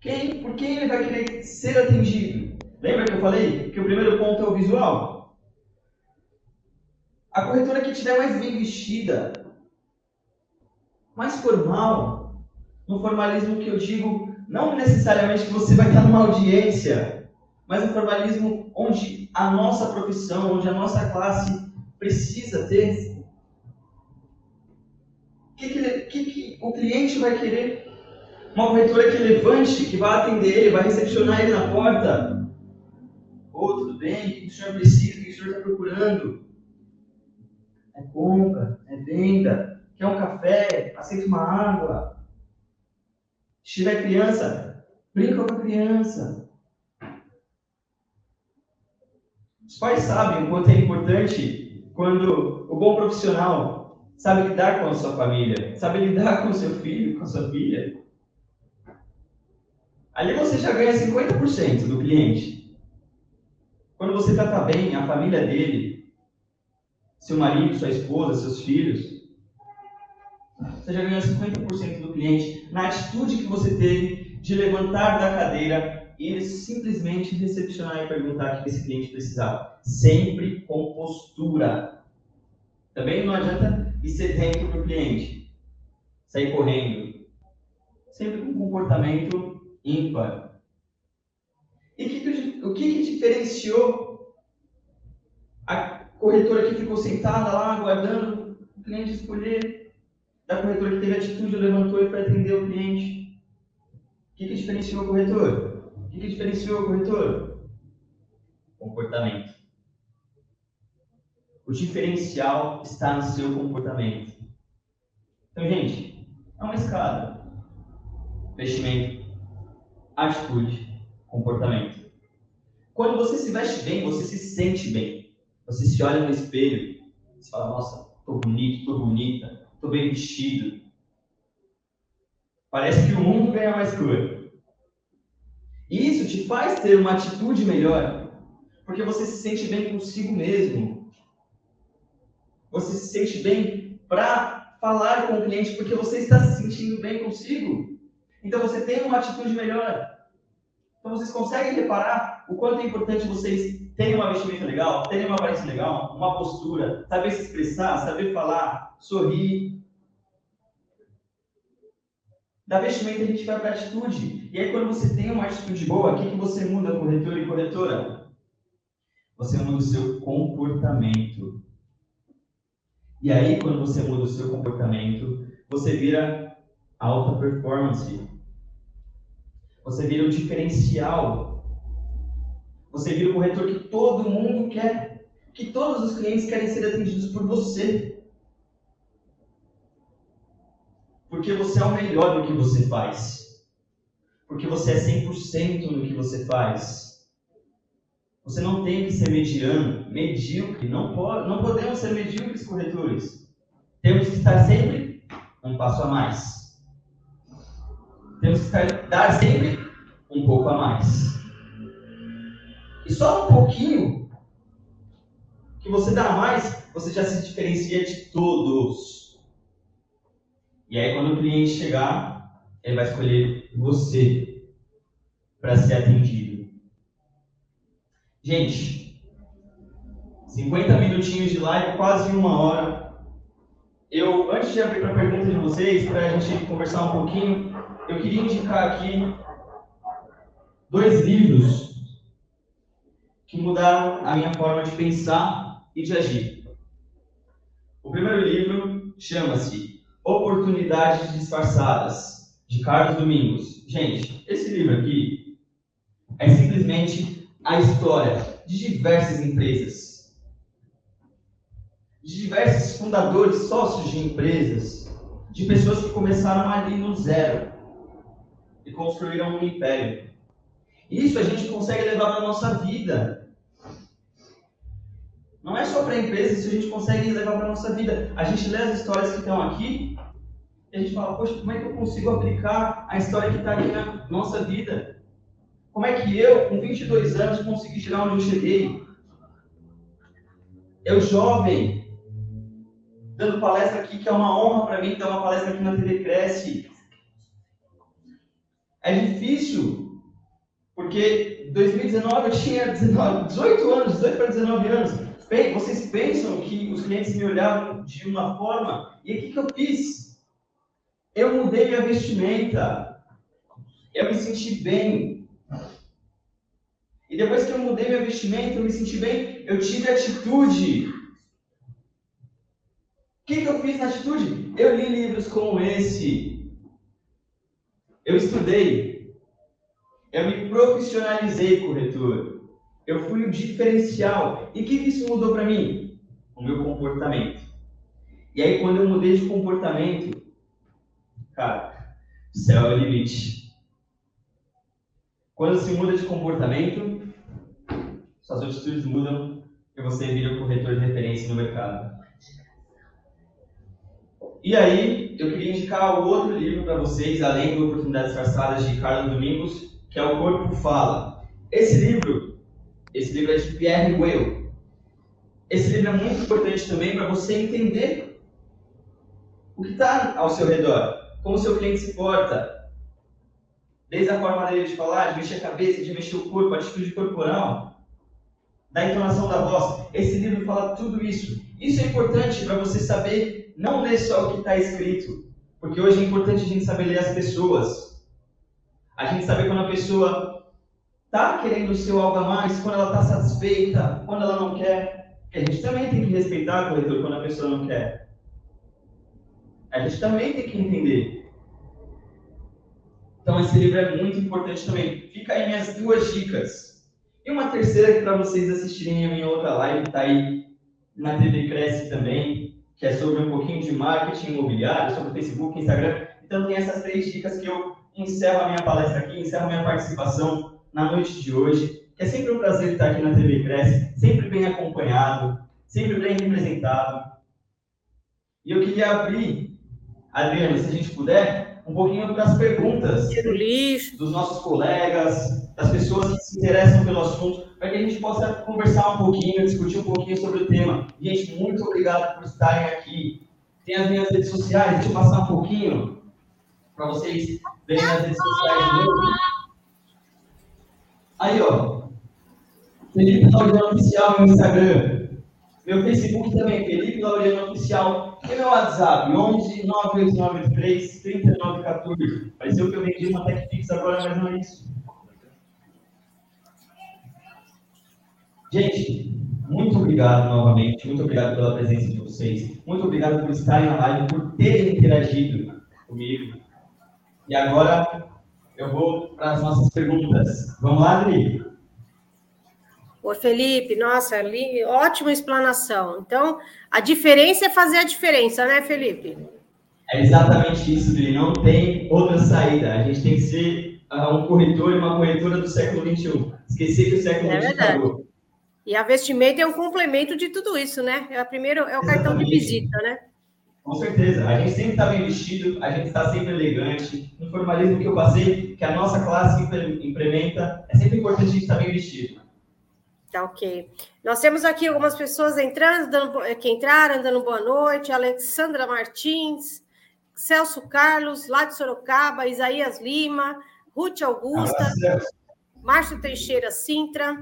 Quem, por quem ele vai querer ser atendido? Lembra que eu falei que o primeiro ponto é o visual? A corretora que estiver mais bem vestida, mais formal, no formalismo que eu digo, não necessariamente que você vai estar numa audiência, mas um formalismo onde a nossa profissão, onde a nossa classe precisa ter. O que, que, que, que o cliente vai querer? Uma corretora que levante, que vai atender ele, vai recepcionar ele na porta. Ô, oh, tudo bem? O que o senhor precisa? O que o senhor está procurando? É compra, é venda, quer um café, aceita uma água. Se tiver criança, brinca com a criança. Os pais sabem o quanto é importante quando o bom profissional sabe lidar com a sua família, sabe lidar com o seu filho, com a sua filha, ali você já ganha 50% do cliente. Quando você trata bem a família dele, seu marido, sua esposa, seus filhos, você já ganhou 50% do cliente na atitude que você teve de levantar da cadeira e simplesmente recepcionar e perguntar o que esse cliente precisava. Sempre com postura. Também não adianta ir sedento para o cliente, sair correndo. Sempre com comportamento ímpar. E que, o que, que diferenciou a corretora que ficou sentada lá, aguardando o cliente escolher, da corretora que teve atitude, levantou e foi atender o cliente? O que, que diferenciou o corretor? O que diferenciou o corretor? Comportamento. O diferencial está no seu comportamento. Então, gente, é uma escada. Vestimento, atitude, comportamento. Quando você se veste bem, você se sente bem. Você se olha no espelho, você fala, nossa, tô bonito, tô bonita, tô bem vestido. Parece que o mundo ganha mais cor. Isso te faz ter uma atitude melhor, porque você se sente bem consigo mesmo. Você se sente bem para falar com o cliente porque você está se sentindo bem consigo. Então você tem uma atitude melhor. Então vocês conseguem reparar o quanto é importante vocês terem uma vestimenta legal, terem uma aparência legal, uma postura, saber se expressar, saber falar, sorrir. Da vestimenta a gente vai para a atitude. E aí quando você tem uma atitude boa, o que, que você muda, corretor e corretora? Você muda o seu comportamento. E aí quando você muda o seu comportamento, você vira alta performance. Você vira o diferencial. Você vira o corretor que todo mundo quer. Que todos os clientes querem ser atendidos por você. Porque você é o melhor no que você faz. Porque você é 100% no que você faz. Você não tem que ser mediano, medíocre. Não, pode, não podemos ser medíocres corretores. Temos que estar sempre um passo a mais temos que estar, dar sempre um pouco a mais. E só um pouquinho que você dá mais, você já se diferencia de todos. E aí, quando o cliente chegar, ele vai escolher você para ser atendido. Gente, 50 minutinhos de live, quase uma hora. Eu, antes de abrir para a pergunta de vocês, para a gente conversar um pouquinho, eu queria indicar aqui dois livros que mudaram a minha forma de pensar e de agir. O primeiro livro chama-se Oportunidades Disfarçadas, de Carlos Domingos. Gente, esse livro aqui é simplesmente a história de diversas empresas, de diversos fundadores, sócios de empresas, de pessoas que começaram ali no zero e construíram um império. Isso a gente consegue levar para nossa vida. Não é só para a empresa, isso a gente consegue levar para a nossa vida. A gente lê as histórias que estão aqui e a gente fala, poxa, como é que eu consigo aplicar a história que está aqui na nossa vida? Como é que eu, com 22 anos, consegui chegar onde eu cheguei? Eu, jovem, dando palestra aqui, que é uma honra para mim dar uma palestra aqui na TV Cresce, é difícil, porque 2019 eu tinha 19, 18 anos, 18 para 19 anos. Vocês pensam que os clientes me olhavam de uma forma, e o que, que eu fiz? Eu mudei minha vestimenta, eu me senti bem. E depois que eu mudei minha vestimenta, eu me senti bem, eu tive atitude. O que, que eu fiz na atitude? Eu li livros como esse, eu estudei. Eu me profissionalizei corretor. Eu fui o diferencial. E o que, isso mudou para mim? O meu comportamento. E aí, quando eu mudei de comportamento, cara, céu é o limite. Quando se muda de comportamento, suas atitudes mudam e você vira o corretor de referência no mercado. E aí, eu queria indicar o outro livro para vocês, além do Oportunidades Disfarçadas de Carlos Domingos, que é O Corpo Fala. Esse livro, esse livro é de Pierre Weil. Esse livro é muito importante também para você entender o que está ao seu redor, como o seu cliente se porta, desde a forma dele de falar, de mexer a cabeça, de mexer o corpo, a atitude corporal, da entonação da voz. Esse livro fala tudo isso. Isso é importante para você saber não ler só o que está escrito, porque hoje é importante a gente saber ler as pessoas. A gente saber quando a pessoa está querendo o seu algo a mais, quando ela está satisfeita, quando ela não quer. a gente também tem que respeitar, corretor, quando a pessoa não quer. A gente também tem que entender. Então, esse livro é muito importante também. Fica aí minhas duas dicas. E uma terceira que para vocês assistirem a minha outra live, está aí na TV Cresce também que é sobre um pouquinho de marketing imobiliário, sobre Facebook, Instagram. Então, tem essas três dicas que eu encerro a minha palestra aqui, encerro a minha participação na noite de hoje, que é sempre um prazer estar aqui na TV Cresce, sempre bem acompanhado, sempre bem representado. E eu queria abrir, Adriano, se a gente puder, um pouquinho das perguntas dos nossos colegas, das pessoas que se interessam pelo assunto, para que a gente possa conversar um pouquinho, discutir um pouquinho sobre o tema. Gente, muito obrigado por estarem aqui. Tem as minhas redes sociais, deixa eu passar um pouquinho para vocês verem as redes sociais Aí, ó. Felipe Laureano Oficial no Instagram. Meu Facebook também, Felipe Laureano Oficial. E meu WhatsApp, 11 98983 3914. Pareceu que eu vendi uma Tech Fix agora, mas não é isso. Gente, muito obrigado novamente. Muito obrigado pela presença de vocês. Muito obrigado por estarem na live, por terem interagido comigo. E agora eu vou para as nossas perguntas. Vamos lá, Adri? Ô, Felipe, nossa, ali, ótima explanação. Então, a diferença é fazer a diferença, né, Felipe? É exatamente isso, Adri. Não tem outra saída. A gente tem que ser uh, um corretor e uma corretora do século XXI. Esquecer que o século é XXI acabou. E a vestimenta é um complemento de tudo isso, né? É, primeiro, é o exatamente. cartão de visita, né? Com certeza. A gente sempre está bem vestido, a gente está sempre elegante. No formalismo que eu passei, que a nossa classe implementa, é sempre importante a gente estar tá bem vestido. Tá ok. Nós temos aqui algumas pessoas entrando, dando, que entraram, dando boa noite. Alexandra Martins, Celso Carlos, lá de Sorocaba, Isaías Lima, Ruth Augusta, Márcio Teixeira Sintra,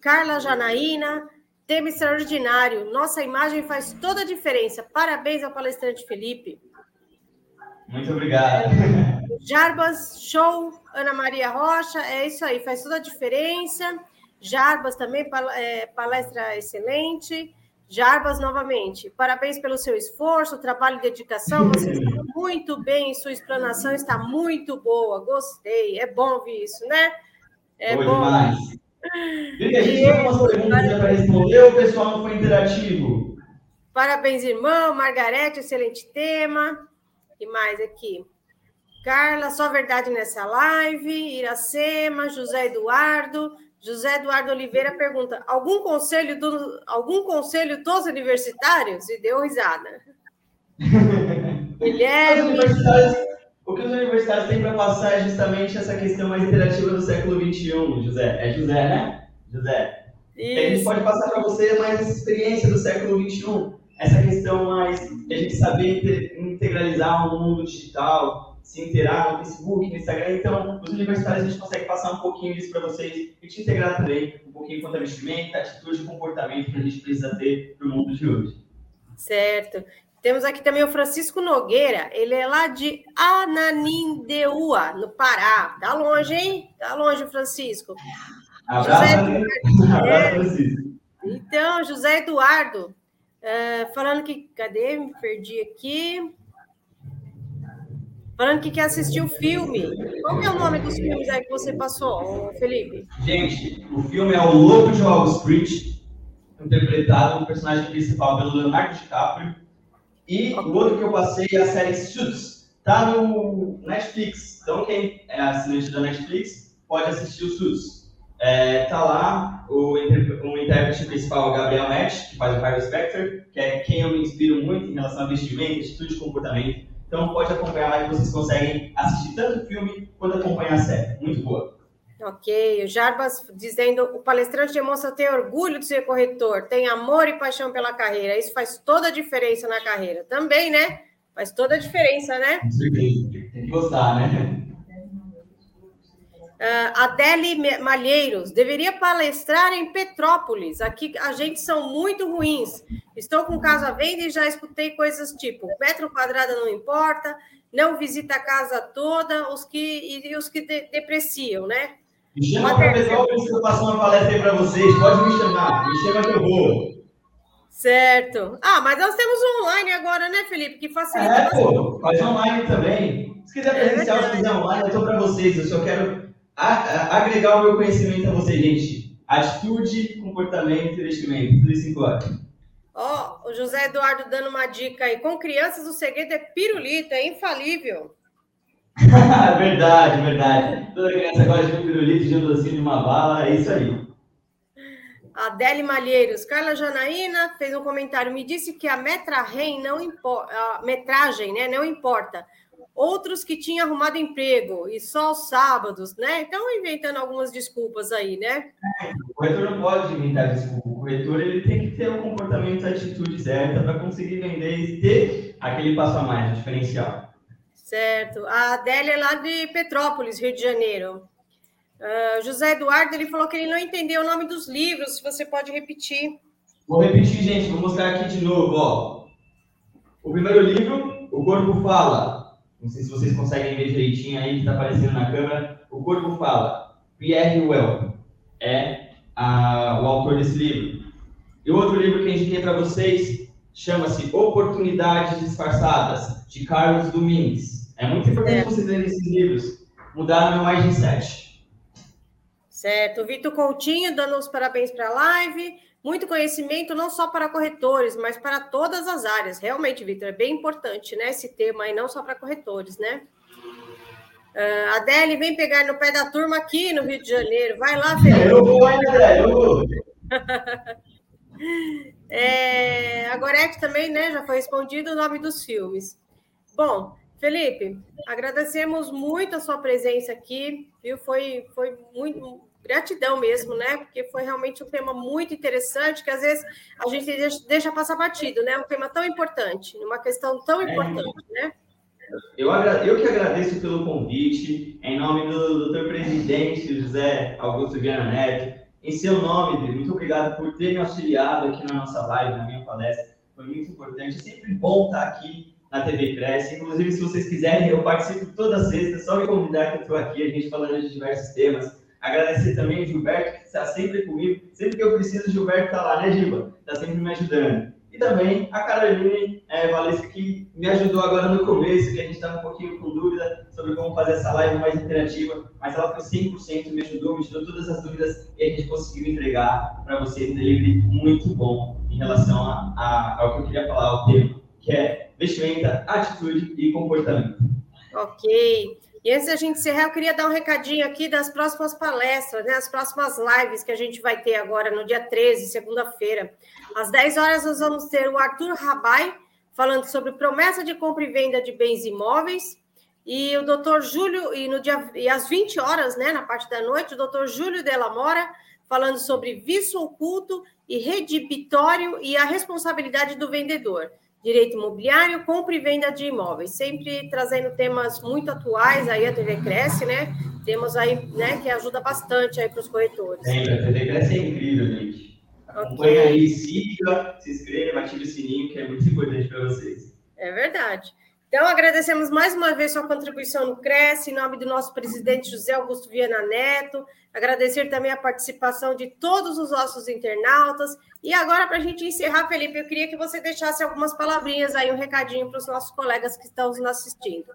Carla Janaína, Tema extraordinário. Nossa imagem faz toda a diferença. Parabéns ao palestrante Felipe. Muito obrigado. <laughs> Jarbas, show. Ana Maria Rocha, é isso aí, faz toda a diferença. Jarbas também, é, palestra excelente. Jarbas, novamente, parabéns pelo seu esforço, trabalho e dedicação. Você <laughs> está muito bem, sua explanação está muito boa. Gostei, é bom ouvir isso, né? É bom. Demais. Vivi, a gente tem algumas perguntas para responder ou o pessoal não foi interativo? Parabéns, irmão. Margarete, excelente tema. E mais aqui? Carla, só verdade nessa live. Iracema, José Eduardo. José Eduardo Oliveira pergunta: algum conselho, do, algum conselho dos universitários? E deu risada. <laughs> Guilherme. O que os universitários têm para passar é justamente essa questão mais interativa do século XXI, José. É José, né? José. Isso. a gente pode passar para você mais essa experiência do século XXI, essa questão mais de a gente saber integralizar o mundo digital, se inteirar no Facebook, no Instagram. Então, os universitários a gente consegue passar um pouquinho disso para vocês e te integrar também um pouquinho quanto a vestimenta, atitude comportamento que a gente precisa ter para o mundo de hoje. Certo. Temos aqui também o Francisco Nogueira, ele é lá de Ananindeua, no Pará. Tá longe, hein? Tá longe, Francisco. Abraço, José Eduardo, <laughs> Abraço, Francisco. Então, José Eduardo, é, falando que. Cadê? Me perdi aqui. Falando que quer assistir o filme. Qual é o nome dos filmes aí que você passou, Felipe? Gente, o filme é O Lobo de Wall Street, interpretado no personagem principal pelo Leonardo DiCaprio e o outro que eu passei é a série Suits. Tá no Netflix. Então quem é assinante da Netflix pode assistir o Suits. É, tá lá o, o intérprete principal, Gabriel Matt, que faz o Harry Specter, que é quem eu me inspiro muito em relação a vestimento, atitude e comportamento. Então pode acompanhar lá que vocês conseguem assistir tanto o filme quanto acompanhar a série. Muito boa. Ok, o Jarbas dizendo o palestrante demonstra ter orgulho de ser corretor, tem amor e paixão pela carreira. Isso faz toda a diferença na carreira. Também, né? Faz toda a diferença, né? Tem que gostar, né? Uh, Adele Malheiros, deveria palestrar em Petrópolis. Aqui a gente são muito ruins. Estou com casa à venda e já escutei coisas tipo: metro quadrado não importa, não visita a casa toda, os que e os que de, depreciam, né? Me chama para Petrópolis que eu faço uma palestra aí para vocês. Pode me chamar. Me chama que eu vou. Certo. Ah, mas nós temos online agora, né, Felipe? Que facilita é, pô, faz online também. Se quiser é presencial, é se quiser online, eu estou para vocês. Eu só quero agregar o meu conhecimento a vocês, gente. Atitude, comportamento e investimento. Tudo isso em Ó, oh, o José Eduardo dando uma dica aí. Com crianças, o segredo é pirulito, é infalível. <laughs> verdade, verdade. Toda criança gosta de um pirulito, de um docinho, de uma bala, é isso aí. Adele Malheiros, Carla Janaína fez um comentário, me disse que a metra rem não importa, a metragem, né, não importa. outros que tinham arrumado emprego e só os sábados, né? Então, inventando algumas desculpas aí, né? É, o corretor não pode inventar desculpa. O corretor ele tem que ter o comportamento, a atitude certa para conseguir vender e ter aquele passo a mais, o diferencial. Certo. A Adélia é lá de Petrópolis, Rio de Janeiro. Uh, José Eduardo, ele falou que ele não entendeu o nome dos livros, se você pode repetir. Vou repetir, gente, vou mostrar aqui de novo, ó. O primeiro livro, O Corpo Fala, não sei se vocês conseguem ver direitinho aí, que está aparecendo na câmera. O corpo fala. Pierre Well é a, o autor desse livro. E o outro livro que eu indiquei para vocês chama-se Oportunidades Disfarçadas, de Carlos Domingues. É muito importante é. vocês lerem esses livros. Mudaram meu mindset. Certo. Vitor Coutinho dando os parabéns para a live. Muito conhecimento não só para corretores, mas para todas as áreas. Realmente, Vitor, é bem importante, né? Esse tema aí, não só para corretores, né? Uh, Adele, vem pegar no pé da turma aqui no Rio de Janeiro. Vai lá, Felipe. Eu vou, Adele, eu vou. <laughs> é, a Gorete também, né? Já foi respondido o nome dos filmes. Bom, Felipe, agradecemos muito a sua presença aqui, viu? Foi, foi muito, gratidão mesmo, né? Porque foi realmente um tema muito interessante que às vezes a gente deixa, deixa passar batido, né? Um tema tão importante, uma questão tão é. importante, é. né? Eu, eu que agradeço pelo convite, em nome do doutor presidente José Augusto Viana Neto, em seu nome, muito obrigado por ter me auxiliado aqui na nossa live, na minha palestra, foi muito importante, é sempre bom estar aqui na TV Cresce, inclusive se vocês quiserem, eu participo toda sexta, é só me convidar que eu estou aqui, a gente falando de diversos temas, Agradecer também o Gilberto, que está sempre comigo. Sempre que eu preciso, o Gilberto está lá, né, Gilba? Está sempre me ajudando. E também a Caroline é, Valesca, que me ajudou agora no começo, que a gente estava um pouquinho com dúvida sobre como fazer essa live mais interativa, mas ela foi 100%, me ajudou, me tirou todas as dúvidas e a gente conseguiu entregar para você um delivery muito bom em relação a, a, ao que eu queria falar, o tema, que é vestimenta, atitude e comportamento. Ok. E antes da gente encerrar, eu queria dar um recadinho aqui das próximas palestras, né? As próximas lives que a gente vai ter agora no dia 13, segunda-feira. Às 10 horas, nós vamos ter o Arthur Rabai falando sobre promessa de compra e venda de bens imóveis. E o doutor Júlio, e, no dia, e às 20 horas, né, na parte da noite, o doutor Júlio Della Mora falando sobre vício oculto e redibitório e a responsabilidade do vendedor direito imobiliário, compra e venda de imóveis, sempre trazendo temas muito atuais, aí a TV Cresce, né? Temos aí, né, que ajuda bastante aí para os corretores. Sempre, a TV Cresce é incrível, gente. Acompanha aí, siga, se inscreva, ative o sininho, que é muito importante para vocês. É verdade. Então, agradecemos mais uma vez sua contribuição no Cresce, em nome do nosso presidente José Augusto Viana Neto, agradecer também a participação de todos os nossos internautas. E agora, para a gente encerrar, Felipe, eu queria que você deixasse algumas palavrinhas aí, um recadinho para os nossos colegas que estão nos assistindo.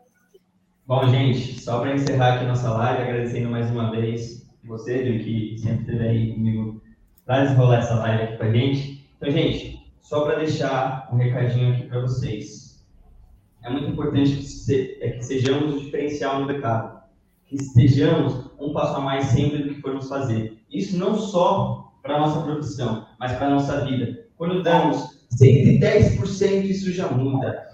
Bom, gente, só para encerrar aqui nossa live, agradecendo mais uma vez você, Edil, que sempre esteve aí comigo para desenrolar essa live aqui com a gente. Então, gente, só para deixar um recadinho aqui para vocês é muito importante que, se, é que sejamos o diferencial no mercado, que estejamos um passo a mais sempre do que formos fazer. Isso não só para a nossa profissão, mas para a nossa vida. Quando damos 110%, isso já muda.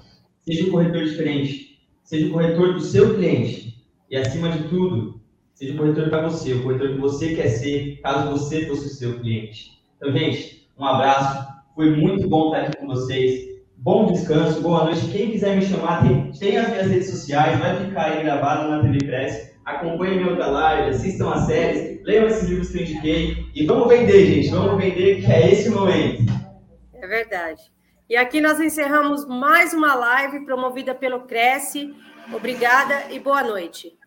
Seja um corretor diferente, seja o corretor do seu cliente e, acima de tudo, seja o corretor para você, o corretor que você quer ser, caso você fosse o seu cliente. Então, gente, um abraço. Foi muito bom estar aqui com vocês. Bom descanso, boa noite. Quem quiser me chamar, tem, tem as minhas redes sociais, vai ficar aí gravado na TV Press acompanhem minha outra live, assistam as séries, leiam esses livros que eu indiquei e vamos vender, gente, vamos vender que é esse o momento. É verdade. E aqui nós encerramos mais uma live promovida pelo Cresce. Obrigada e boa noite.